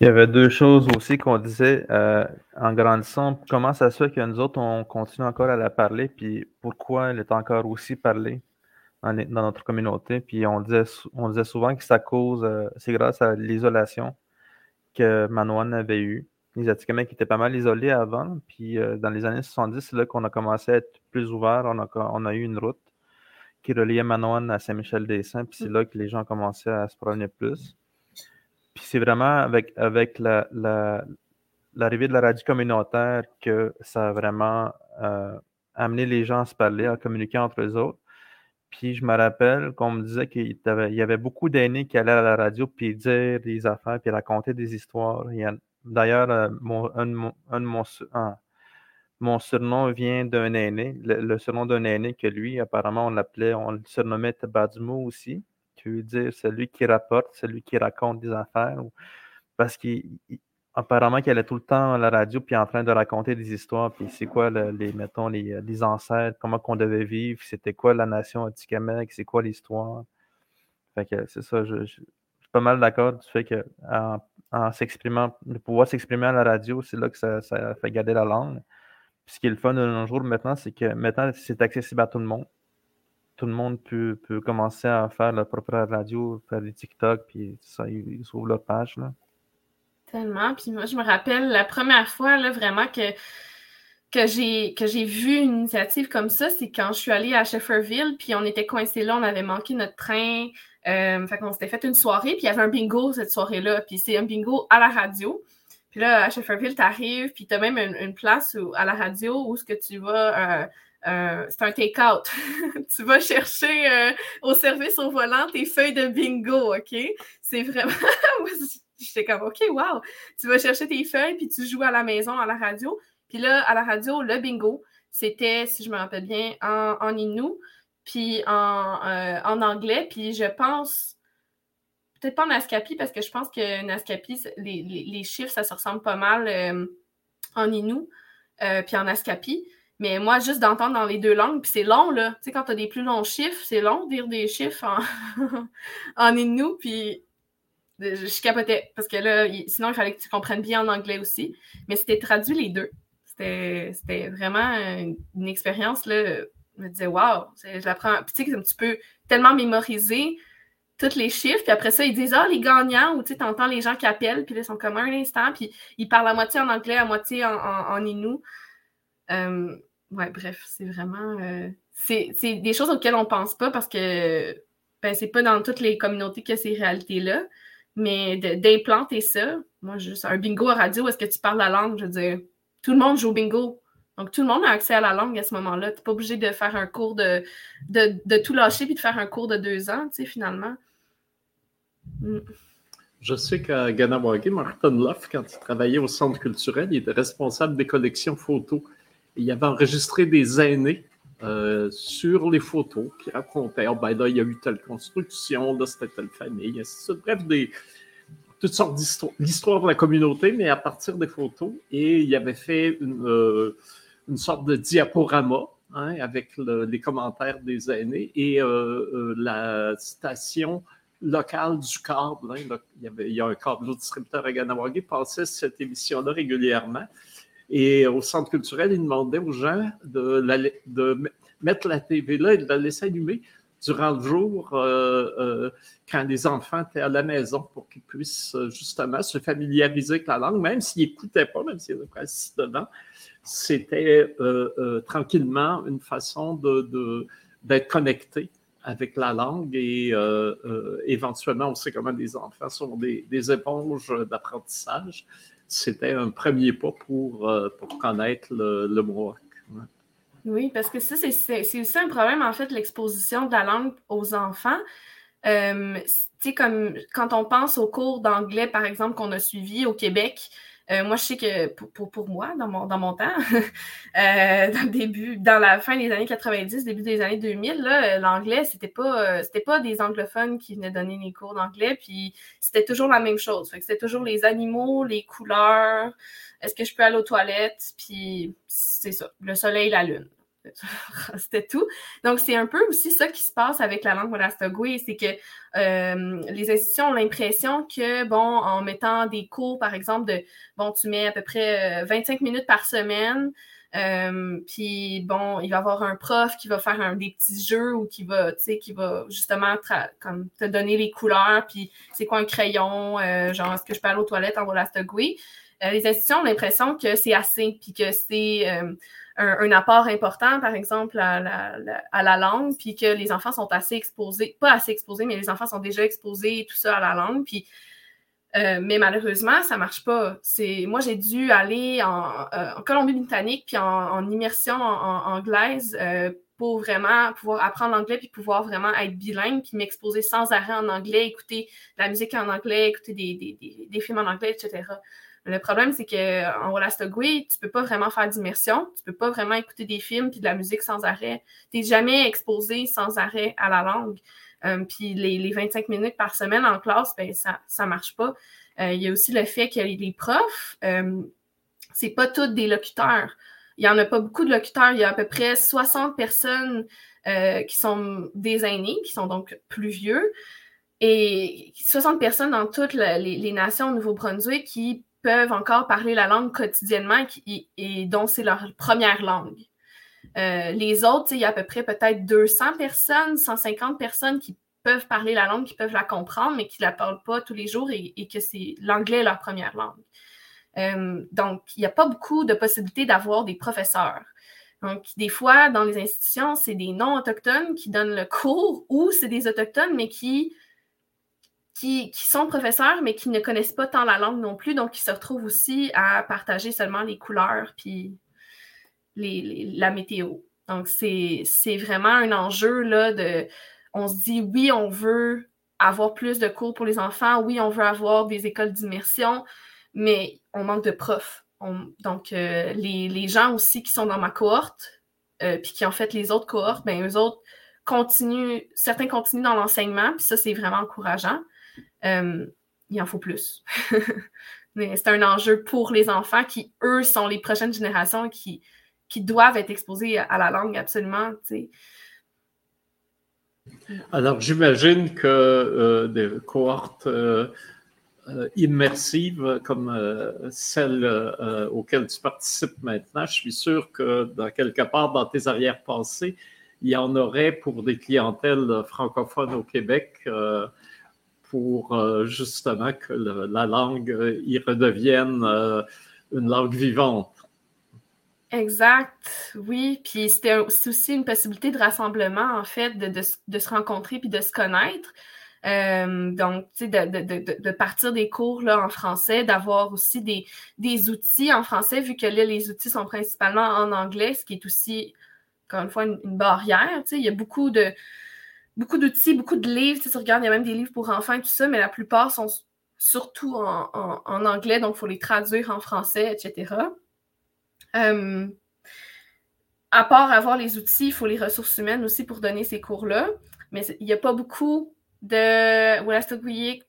Il y avait deux choses aussi qu'on disait euh, en grandissant. Comment ça se fait que nous autres, on continue encore à la parler, puis pourquoi elle est encore aussi parlée? Dans, notre communauté. Puis on disait, on disait souvent que c'est à cause, euh, c'est grâce à l'isolation que Manouane avait eu. Les Atikamekw étaient pas mal isolés avant, puis euh, dans les années 70, c'est là qu'on a commencé à être plus ouvert. On a, on a eu une route qui reliait Manoine à Saint-Michel-des-Saints, puis c'est là que les gens commençaient à se promener plus. Puis c'est vraiment avec, avec la, l'arrivée de la radio communautaire que ça a vraiment euh, amené les gens à se parler, à communiquer entre eux autres. Puis je me rappelle qu'on me disait qu'il y avait beaucoup d'aînés qui allaient à la radio puis dire des affaires puis raconter des histoires. D'ailleurs, euh, un, de mon, mon surnom vient d'un aîné, le, surnom d'un aîné que lui, apparemment, on l'appelait, on le surnommait Tabadimo aussi, qui veut dire celui qui rapporte, celui qui raconte des affaires. Parce qu'apparemment qu'il allait tout le temps à la radio puis en train de raconter des histoires, puis c'est quoi les, mettons, les, ancêtres, comment qu'on devait vivre, c'était quoi la nation Atikamek, c'est quoi l'histoire? Fait que c'est ça, je, suis pas mal d'accord du fait que en, s'exprimant, de pouvoir s'exprimer à la radio, c'est là que ça, ça fait garder la langue ce qui est le fun de nos jours maintenant, c'est que maintenant, c'est accessible à tout le monde. Tout le monde peut, peut commencer à faire leur propre radio, faire des TikTok, puis ça, ils, ouvrent leur page. Là. Tellement. Puis moi, je me rappelle la première fois, là, vraiment, que, que j'ai que j'ai vu une initiative comme ça, c'est quand je suis allée à Shefferville, puis on était coincés là, on avait manqué notre train. Euh, fait qu'on s'était fait une soirée, puis il y avait un bingo cette soirée-là. Puis c'est un bingo à la radio. Puis là, à Shefferville, tu arrives, puis tu as même une, place à la radio où ce que tu vas. Euh, euh, c'est un take-out. (laughs) tu vas chercher euh, au service au volant tes feuilles de bingo, OK? C'est vraiment. (laughs) J'étais comme, OK, wow! Tu vas chercher tes feuilles, puis tu joues à la maison, à la radio. Puis là, à la radio, le bingo, c'était, si je me rappelle bien, en, en puis en, en anglais. Puis je pense peut-être pas en Ascapi, parce que je pense que Ascapi, les, les, chiffres, ça se ressemble pas mal euh, en Innu, euh, puis en Ascapi. Mais moi, juste d'entendre dans les deux langues, puis c'est long, là. Tu sais, quand tu as des plus longs chiffres, c'est long de dire des chiffres en, (laughs) en puis je capotais. Parce que là, sinon, il fallait que tu comprennes bien en anglais aussi. Mais c'était traduit les deux. C'était vraiment une, expérience, là. Je me disais, waouh, je l'apprends. Puis tu sais, tu peux tellement mémoriser tous les chiffres, puis après ça, ils disent Ah, les gagnants, ou tu sais, entends les gens qui appellent, puis ils sont comme un instant, puis ils parlent à moitié en anglais, à moitié en, en, inou. Euh, ouais, bref, c'est vraiment. Euh, c'est des choses auxquelles on pense pas parce que ben, c'est pas dans toutes les communautés que ces réalités-là. Mais d'implanter ça, moi, juste un bingo à radio, est-ce que tu parles la langue? Je veux dire, tout le monde joue au bingo. Donc, tout le monde a accès à la langue à ce moment-là. Tu n'es pas obligé de faire un cours de, tout lâcher puis de faire un cours de deux ans, tu sais, finalement. Mm. Je sais qu'à Ganawagi, Martin Loff, quand il travaillait au centre culturel, il était responsable des collections photos. il avait enregistré des aînés euh, sur les photos qui racontaient oh, ben il y a eu telle construction, là, c'était telle famille. Bref, des, toutes sortes d'histoires. L'histoire de la communauté, mais à partir des photos. Et il avait fait une, euh, une sorte de diaporama hein, avec les commentaires des aînés et euh, la citation local du câble. Hein, il, y avait, il y a un câble distributeur à Ganawagi, passait cette émission-là régulièrement. Et au centre culturel, il demandait aux gens de, mettre la TV là et de la laisser allumer durant le jour euh, euh, quand les enfants étaient à la maison pour qu'ils puissent euh, justement se familiariser avec la langue, même s'ils n'écoutaient pas, même s'ils étaient assis dedans. C'était tranquillement une façon d'être connecté avec la langue et éventuellement, on sait comment les enfants sont des éponges d'apprentissage. C'était un premier pas pour, pour connaître le, le. Oui, parce que ça, c'est aussi un problème, en fait, l'exposition de la langue aux enfants. Euh, comme quand on pense aux cours d'anglais, par exemple, qu'on a suivis au Québec, euh, moi, je sais que pour, pour, moi, dans mon, dans mon temps, (laughs) euh, dans le début, dans la fin des années 90, début des années 2000, l'anglais, c'était pas, c'était pas des anglophones qui venaient donner les cours d'anglais, puis c'était toujours la même chose. C'était toujours les animaux, les couleurs, est-ce que je peux aller aux toilettes, puis c'est ça, le soleil, la lune. (laughs) C'était tout. Donc, c'est un peu aussi ça qui se passe avec la langue Wolastoqui, c'est que euh, les institutions ont l'impression que, bon, en mettant des cours, par exemple, de, bon, tu mets à peu près 25 euh, minutes par semaine, euh, puis bon, il va y avoir un prof qui va faire un, des petits jeux ou qui va, tu sais, qui va justement comme te donner les couleurs, puis c'est quoi un crayon, genre est-ce que je peux aller aux toilettes en Wolastoqui. les institutions ont l'impression que c'est assez, puis que c'est un, apport important, par exemple, à la, langue, puis que les enfants sont assez exposés, pas assez exposés, mais les enfants sont déjà exposés tout ça à la langue, puis euh, mais malheureusement, ça marche pas. C'est moi, j'ai dû aller en, euh, Colombie-Britannique puis en, immersion en, anglaise euh, pour vraiment pouvoir apprendre l'anglais puis pouvoir vraiment être bilingue puis m'exposer sans arrêt en anglais, écouter de la musique en anglais, écouter des, des, des films en anglais, etc. Le problème, c'est qu'en Wolastoqui, tu peux pas vraiment faire d'immersion, tu peux pas vraiment écouter des films puis de la musique sans arrêt. Tu n'es jamais exposé sans arrêt à la langue. Euh, puis les, 25 minutes par semaine en classe, ben, ça ne marche pas. Euh, il y a aussi le fait que les profs, euh, c'est pas tous des locuteurs. Il n'y en a pas beaucoup de locuteurs. Il y a à peu près 60 personnes euh, qui sont des aînés, qui sont donc plus vieux. Et 60 personnes dans toutes les, les nations au Nouveau-Brunswick qui peuvent encore parler la langue quotidiennement et, dont c'est leur première langue. Euh, les autres, il y a à peu près peut-être 200 personnes, 150 personnes qui peuvent parler la langue, qui peuvent la comprendre, mais qui ne la parlent pas tous les jours et, que c'est l'anglais leur première langue. Euh, donc, il n'y a pas beaucoup de possibilités d'avoir des professeurs. Donc, des fois, dans les institutions, c'est des non-autochtones qui donnent le cours ou c'est des autochtones, mais qui qui, sont professeurs, mais qui ne connaissent pas tant la langue non plus, donc qui se retrouvent aussi à partager seulement les couleurs puis les, la météo. Donc, c'est vraiment un enjeu là, de. On se dit, oui, on veut avoir plus de cours pour les enfants, oui, on veut avoir des écoles d'immersion, mais on manque de profs. donc, euh, les, gens aussi qui sont dans ma cohorte, euh, puis qui ont fait les autres cohortes, ben eux autres continuent, certains continuent dans l'enseignement, puis ça, c'est vraiment encourageant. Euh, il en faut plus. (laughs) Mais c'est un enjeu pour les enfants qui, eux, sont les prochaines générations qui, qui doivent être exposés à la langue absolument. Alors, j'imagine que euh, des cohortes euh, immersives comme celle auxquelles tu participes maintenant, je suis sûr que dans quelque part dans tes arrière-pensées, il y en aurait pour des clientèles francophones au Québec pour euh, justement que la langue euh, y redevienne euh, une langue vivante. Exact, oui. Puis c'est aussi une possibilité de rassemblement, en fait, de, se rencontrer puis de se connaître. donc, tu sais, de, partir des cours là, en français, d'avoir aussi des, des, outils en français, vu que là, les outils sont principalement en anglais, ce qui est aussi, encore une fois, une, une barrière. Tu sais, il y a beaucoup de, beaucoup d'outils, beaucoup de livres. Tu, sais, regardes, il y a même des livres pour enfants et tout ça, mais la plupart sont surtout en, anglais, donc il faut les traduire en français, etc. Euh, à part avoir les outils, il faut les ressources humaines aussi pour donner ces cours-là. Mais il n'y a pas beaucoup de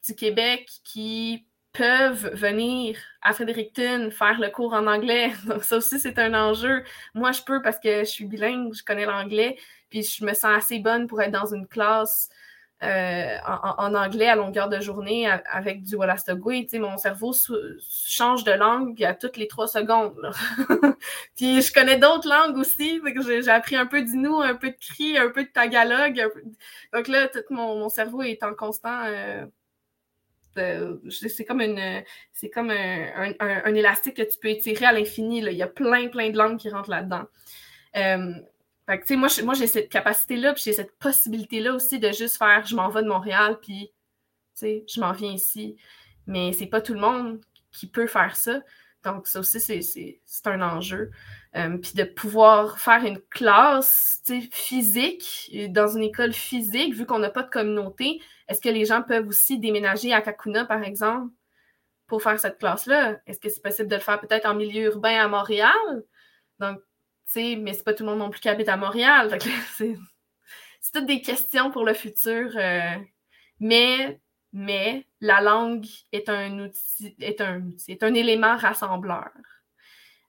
du Québec qui peuvent venir à Fredericton faire le cours en anglais. (laughs) Donc ça aussi, c'est un enjeu. Moi, je peux parce que je suis bilingue, je connais l'anglais, puis je me sens assez bonne pour être dans une classe euh, en, anglais à longueur de journée avec du Wolastoqui. Tu sais, mon cerveau change de langue à toutes les trois secondes. (laughs) puis je connais d'autres langues aussi. J'ai appris un peu d'Inou, un peu de Cri, un peu de Tagalog. Donc là, tout mon, cerveau est en constant... Euh, c'est comme une c'est comme un, élastique que tu peux étirer à l'infini. Il y a plein, plein de langues qui rentrent là-dedans. Euh, Fait que, tu sais, moi, moi j'ai cette capacité-là, puis j'ai cette possibilité-là aussi de juste faire je m'en vais de Montréal, puis, je m'en viens ici. Mais c'est pas tout le monde qui peut faire ça. Donc, ça aussi, c'est un enjeu. Euh, puis de pouvoir faire une classe physique, dans une école physique, vu qu'on n'a pas de communauté, est-ce que les gens peuvent aussi déménager à Kakuna, par exemple, pour faire cette classe-là? Est-ce que c'est possible de le faire peut-être en milieu urbain à Montréal? Donc, tu sais, mais c'est pas tout le monde non plus qui habite à Montréal. (laughs) C'est toutes des questions pour le futur. Euh, mais mais la langue est un outil, est un un élément rassembleur.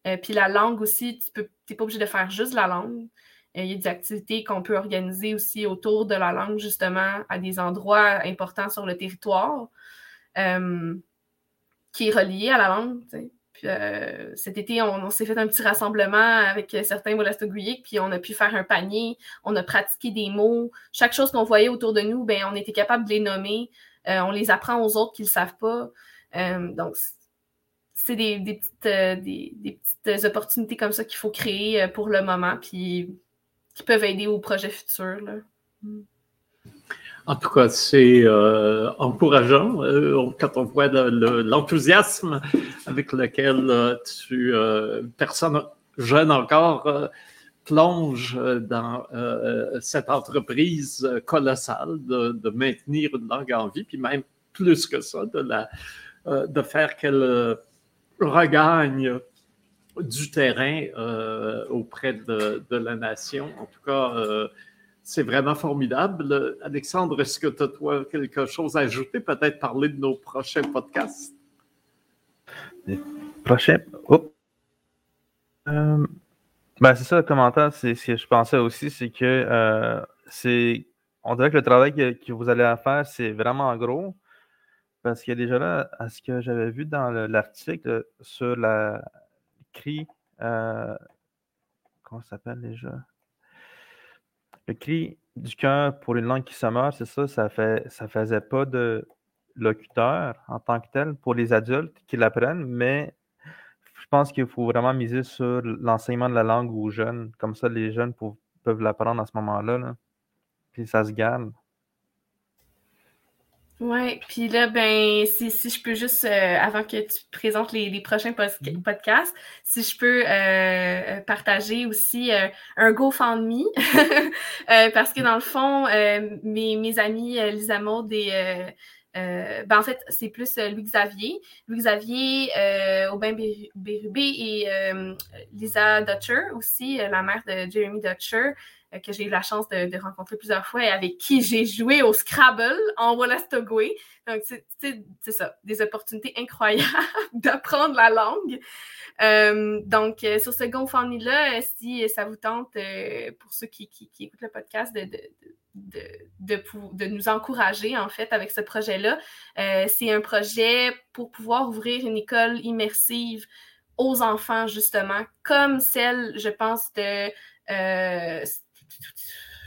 Euh, puis la langue aussi, tu n'es pas obligé de faire juste la langue. Euh, il y a des activités qu'on peut organiser aussi autour de la langue, justement, à des endroits importants sur le territoire, euh, qui est relié à la langue. Puis, cet été, on, s'est fait un petit rassemblement avec certains Wolastoguiques, puis on a pu faire un panier, on a pratiqué des mots. Chaque chose qu'on voyait autour de nous, ben, on était capable de les nommer. Euh, on les apprend aux autres qui ne le savent pas. Euh, donc, c'est des, petites, euh, des, petites opportunités comme ça qu'il faut créer pour le moment, puis qui peuvent aider au projet futur. En tout cas, c'est encourageant quand on voit l'enthousiasme avec lequel tu, personne jeune encore, plonge dans euh, cette entreprise colossale de, maintenir une langue en vie, puis même plus que ça, de, la, euh, de faire qu'elle euh, regagne du terrain auprès de, la nation. En tout cas, c'est vraiment formidable. Alexandre, est-ce que tu as toi quelque chose à ajouter? Peut-être parler de nos prochains podcasts? Les prochains? Oh. Ben, c'est ça le commentaire, c'est ce que je pensais aussi, c'est que euh, c'est. On dirait que le travail que, vous allez faire, c'est vraiment gros. Parce a déjà là, à ce que j'avais vu dans l'article sur la Euh? Le cri du cœur pour une langue qui se meurt, c'est ça, ça fait ça faisait pas de locuteur en tant que tel pour les adultes qui l'apprennent, mais je pense qu'il faut vraiment miser sur l'enseignement de la langue aux jeunes. Comme ça, les jeunes peuvent l'apprendre à ce moment-là. Puis ça se garde. Oui, puis là, ben, si, je peux juste, euh, avant que tu présentes les, prochains mm-hmm. podcasts, si je peux euh, partager aussi euh, un GoFundMe, (laughs) parce que dans le fond, mes, mes amis Lisa Maud et euh, ben en fait, c'est plus euh, Louis-Xavier. Louis-Xavier, euh, Aubin Bérubé et euh, Lisa Dutcher aussi, la mère de Jeremy Dutcher, que j'ai eu la chance de, rencontrer plusieurs fois et avec qui j'ai joué au Scrabble en Wallastogwe. Donc, c'est ça, des opportunités incroyables (laughs) d'apprendre la langue. donc, sur ce GoFundMe-là, si ça vous tente, pour ceux qui, écoutent le podcast, de nous encourager, en fait, avec ce projet-là. Euh, c'est un projet pour pouvoir ouvrir une école immersive aux enfants, justement, comme celle, je pense, de...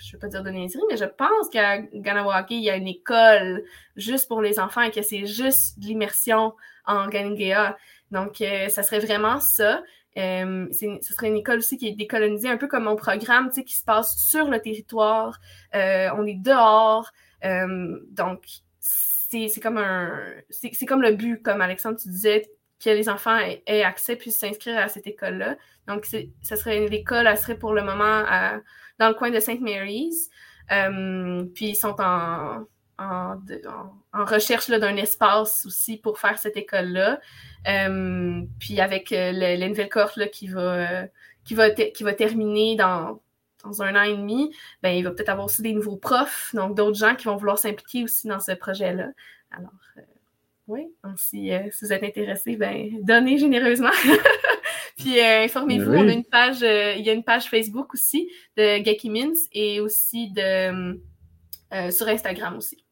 Je ne veux pas dire de niaiserie, mais je pense qu'à Ganawake, il y a une école juste pour les enfants et que c'est juste de l'immersion en Ganingea. Donc, euh, ça serait vraiment ça. Euh, ce serait une école aussi qui est décolonisée, un peu comme mon programme, tu sais, qui se passe sur le territoire. Euh, on est dehors. Euh, donc, c'est comme un. C'est comme le but, comme Alexandre, tu disais, que les enfants aient, accès puissent s'inscrire à cette école-là. Donc, ce serait une école, elle serait pour le moment dans le coin de St. Mary's. puis ils sont en, en, recherche d'un espace aussi pour faire cette école-là. Euh, puis avec euh, la nouvelle là, qui, va, euh, qui, va qui va terminer dans, dans un an et demi, ben, il va peut-être avoir aussi des nouveaux profs, donc d'autres gens qui vont vouloir s'impliquer aussi dans ce projet-là. Alors, oui, si, vous êtes intéressés, ben, donnez généreusement. (laughs) Puis informez-vous, on a une page, il y a une page Facebook aussi de Geki Mins et aussi de sur Instagram aussi.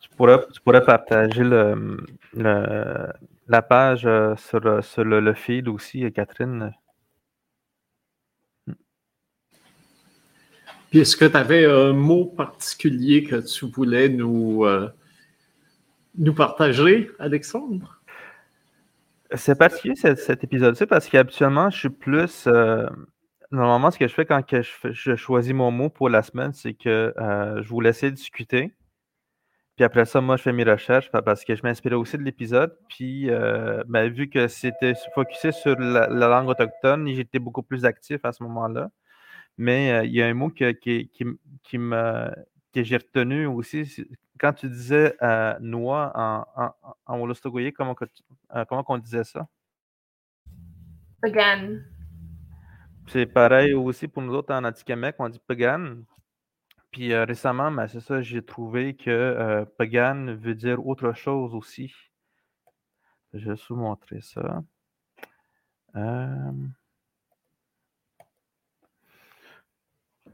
Tu, pourrais, partager le, la page euh, sur, sur le, le, feed aussi, Catherine. Puis est-ce que tu avais un mot particulier que tu voulais nous, euh, nous partager, Alexandre? C'est particulier cet, épisode-ci parce qu'habituellement, je suis plus. Euh, normalement, ce que je fais quand que je, choisis mon mot pour la semaine, c'est que je vous laisse discuter. Puis après ça, moi, je fais mes recherches parce que je m'inspirais aussi de l'épisode. Puis, ben, vu que c'était focusé sur la, langue autochtone, j'étais beaucoup plus actif à ce moment-là. Mais il y a un mot qui, qui, que j'ai retenu aussi. Quand tu disais noix en, en, en comment, comment on disait ça? Pagan. C'est pareil aussi pour nous autres en Atikamek, on dit pagan. Puis euh, récemment, ben, c'est ça, j'ai trouvé que euh, pagan veut dire autre chose aussi. Je vais vous montrer ça. Euh,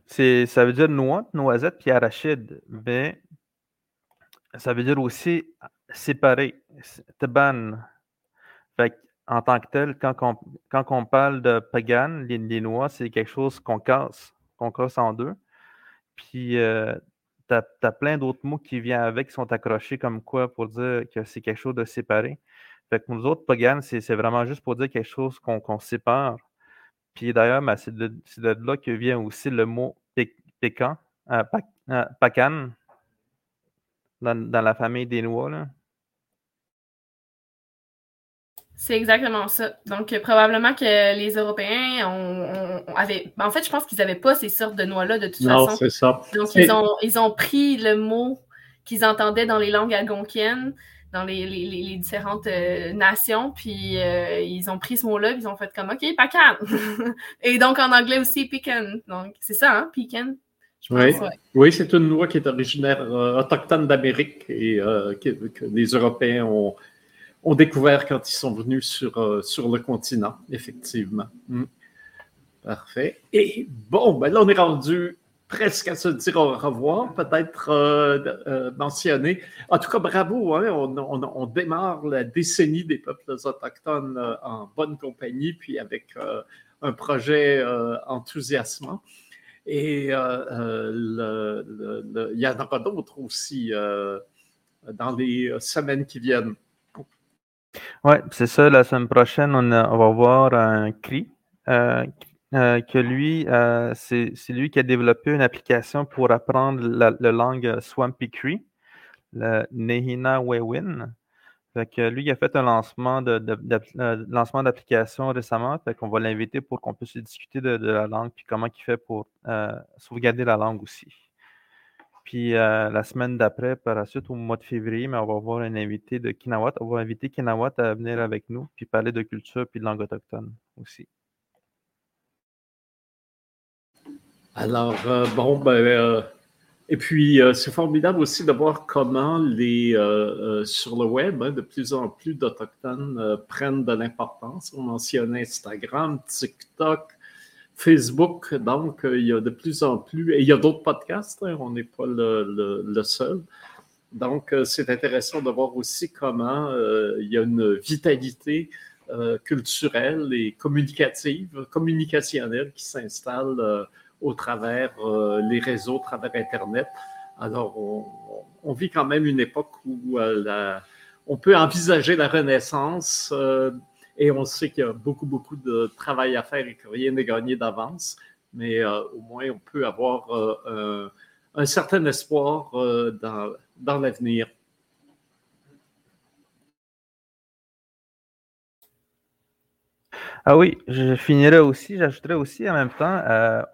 ça veut dire noix, noisette, puis arachide. Mais ça veut dire aussi séparé. Taban. Fait en tant que tel, quand on, parle de pagan, les, noix, c'est quelque chose qu'on casse, qu'on casse en deux. Puis, euh, tu as, plein d'autres mots qui viennent avec, qui sont accrochés comme quoi pour dire que c'est quelque chose de séparé. Fait que nous autres, pagan, c'est vraiment juste pour dire quelque chose qu'on sépare. Puis d'ailleurs, ben, c'est de, là que vient aussi le mot pécan, euh, euh, pacan, dans, dans, la famille des noix. Là. C'est exactement ça. Donc, euh, probablement que les Européens ont, avaient. Ben, en fait, je pense qu'ils n'avaient pas ces sortes de noix-là de toute non, façon. c'est ça. Donc, ils ont, ils ont pris le mot qu'ils entendaient dans les langues algonquiennes, dans les, les, les différentes euh, nations, puis euh, ils ont pris ce mot-là, puis ils ont fait comme OK, pacan. (laughs) Et donc, en anglais aussi, pecan. Donc, c'est ça, hein, pecan. Oui, oui c'est une noix qui est originaire autochtone d'Amérique et que les Européens ont ont découvert quand ils sont venus sur, euh, sur le continent, effectivement. Hmm. Parfait. Et bon, ben là, on est rendu presque à se dire au revoir, peut-être euh, euh, mentionner. En tout cas, bravo, hein, on, démarre la décennie des peuples autochtones en bonne compagnie, puis avec un projet enthousiasmant. Et il y en aura d'autres aussi dans les semaines qui viennent. Oui, c'est ça. La semaine prochaine, on, va voir un CRI. Euh, euh, que lui, euh, c'est lui qui a développé une application pour apprendre la, langue Swampy Cree, le Nehina Wewin. Lui, il a fait un lancement de, lancement d'application récemment. Fait qu'on va l'inviter pour qu'on puisse discuter de, la langue et comment il fait pour sauvegarder la langue aussi. Puis euh, la semaine d'après, par la suite, au mois de février, mais on va voir un invité de Kinawat. On va inviter Kinawat à venir avec nous, puis parler de culture puis de langue autochtone aussi. Alors, euh, bon, ben, euh, et puis c'est formidable aussi de voir comment les, sur le web, hein, de plus en plus d'Autochtones prennent de l'importance. On mentionne Instagram, TikTok, Facebook, donc, euh, il y a de plus en plus, et il y a d'autres podcasts, hein, on n'est pas le, seul. Donc, euh, c'est intéressant de voir aussi comment euh, il y a une vitalité culturelle et communicative, communicationnelle qui s'installe au travers les réseaux, au travers Internet. Alors, on, vit quand même une époque où on peut envisager la renaissance et on sait qu'il y a beaucoup, beaucoup de travail à faire et que rien n'est gagné d'avance. Mais euh, au moins, on peut avoir euh, un, certain espoir euh, dans, dans l'avenir. Ah oui, je finirai aussi, j'ajouterai aussi en même temps,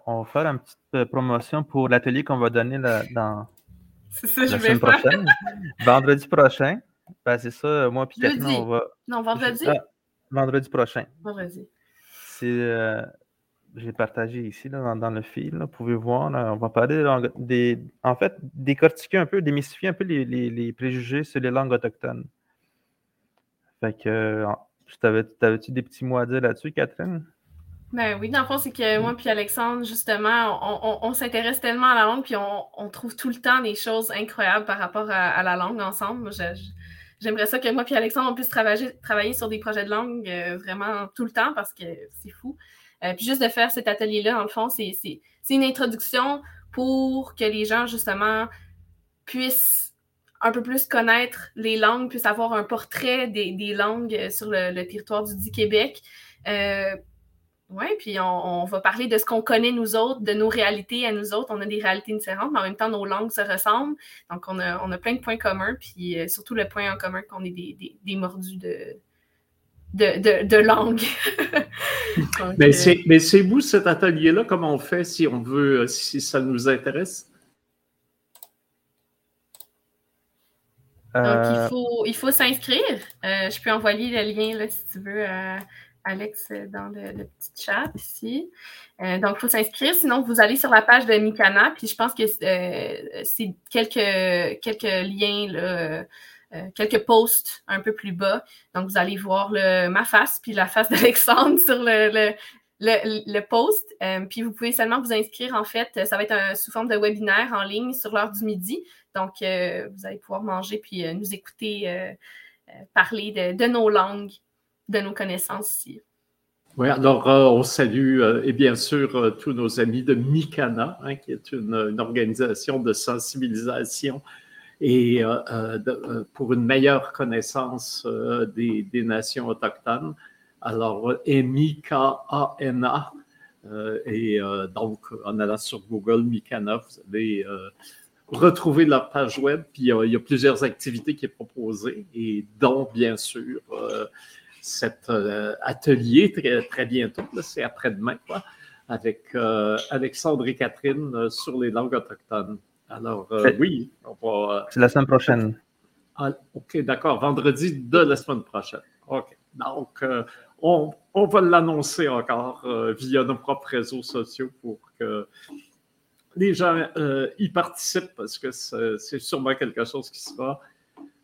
on va faire une petite promotion pour l'atelier qu'on va donner dans (laughs) ça, la semaine prochaine. vendredi prochain. Ben, c'est ça, moi et Catherine, on va. Non, vendredi? Ah, Vendredi prochain. Vendredi. C'est. Euh, j'ai partagé ici dans, dans, le fil. Vous pouvez voir, on va parler des. En fait, décortiquer un peu, démystifier un peu les, les, préjugés sur les langues autochtones. Fait que. T'avais-tu des petits mots à dire là-dessus, Catherine? Ben oui, dans le fond, c'est que moi puis Alexandre, justement, on, s'intéresse tellement à la langue, puis on, trouve tout le temps des choses incroyables par rapport à, la langue ensemble. j'aimerais ça que moi et Alexandre, on puisse travailler, travailler sur des projets de langue euh, vraiment tout le temps parce que c'est fou. Euh, puis juste de faire cet atelier-là, en le fond, c'est une introduction pour que les gens, justement, puissent un peu plus connaître les langues, puissent avoir un portrait des, langues sur le, territoire du dit Québec. Euh, Oui, puis on, va parler de ce qu'on connaît nous autres, de nos réalités à nous autres. On a des réalités différentes, mais en même temps, nos langues se ressemblent. Donc, on a, on a plein de points communs, puis euh, surtout le point en commun qu'on est des, des, mordus de, de, de, langue. (laughs) mais euh, c'est vous, cet atelier-là, comment on fait si on veut, euh, si ça nous intéresse? Donc, il faut, il faut s'inscrire. je peux envoyer le lien, là, si tu veux, Alex euh, dans le, petit chat ici. Euh, donc, il faut s'inscrire. Sinon, vous allez sur la page de Mikana, puis je pense que euh, c'est quelques, quelques liens, quelques posts un peu plus bas. Donc, vous allez voir ma face, puis la face d'Alexandre (laughs) sur le, le, post. puis vous pouvez seulement vous inscrire, en fait. Ça va être sous forme de webinaire en ligne sur l'heure du midi. Donc, vous allez pouvoir manger puis nous écouter parler de, nos langues de nos connaissances ici. Oui, alors euh, on salue euh, et bien sûr euh, tous nos amis de Mikana, hein, qui est une, organisation de sensibilisation et pour une meilleure connaissance des, nations autochtones. Alors, M-I-K-A-N-A. et donc, en allant sur Google Mikana, vous allez retrouver leur page web. Puis il y a plusieurs activités qui sont proposées, et dont, bien sûr, cet euh, atelier très, très bientôt, c'est après-demain, avec euh, Alexandre et Catherine euh, sur les langues autochtones. Alors, oui, on va. C'est la semaine prochaine. Ah, OK, d'accord. Vendredi de la semaine prochaine. OK. Donc, on, on, va l'annoncer encore via nos propres réseaux sociaux pour que les gens y participent parce que c'est sûrement quelque chose qui sera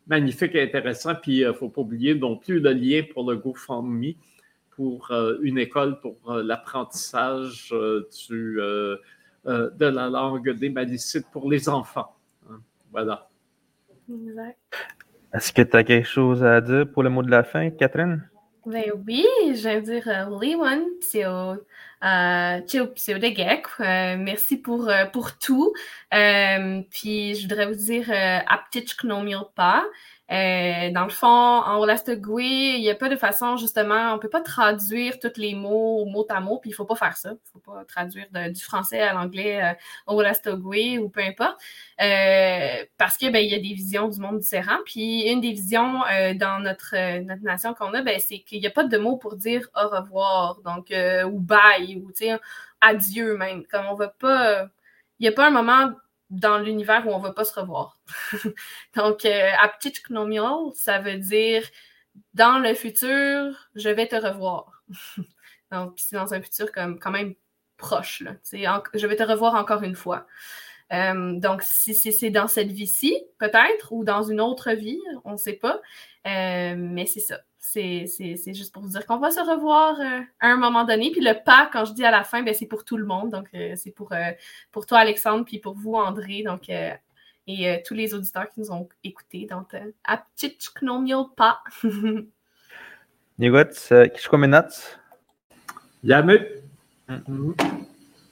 magnifique et intéressant. Puis il euh, ne faut pas oublier non plus le lien pour le GoFundMe pour euh, une école pour euh, l'apprentissage du, de la langue des malicites pour les enfants. Hein. Voilà. Exact. Est-ce que tu as quelque chose à dire pour le mot de la fin, Catherine? Ben oui, je vais dire Liwan, c'est au uh, merci pour, pour tout. puis je voudrais vous dire Aptich pas. Euh, dans le fond, en Olastogwe, il n'y a pas de façon, justement, on ne peut pas traduire tous les mots mot à mot, puis il ne faut pas faire ça. Il ne faut pas traduire du français à l'anglais euh, au Olastogwe ou peu importe. Euh, parce que ben, il y a des visions du monde différents. Puis une des visions dans notre, notre nation qu'on a, ben, c'est qu'il n'y a pas de mots pour dire au revoir, donc ou bye, ou adieu même. Comme on va pas. Il n'y a pas un moment dans l'univers où on ne va pas se revoir. (laughs) Donc, euh, ça veut dire dans le futur, je vais te revoir. (laughs) Donc, c'est dans un futur comme, quand même proche. Là. je vais te revoir encore une fois. Euh, donc, si c'est dans cette vie-ci, peut-être, ou dans une autre vie, on ne sait pas. Euh, mais c'est ça. C'est juste pour vous dire qu'on va se revoir euh, à un moment donné. Puis le pas, quand je dis à la fin, ben, c'est pour tout le monde. Donc, c'est pour, pour toi, Alexandre, puis pour vous, André. Donc, et tous les auditeurs qui nous ont écoutés. Donc, à pas. Nigot, Yame. Mm-hmm.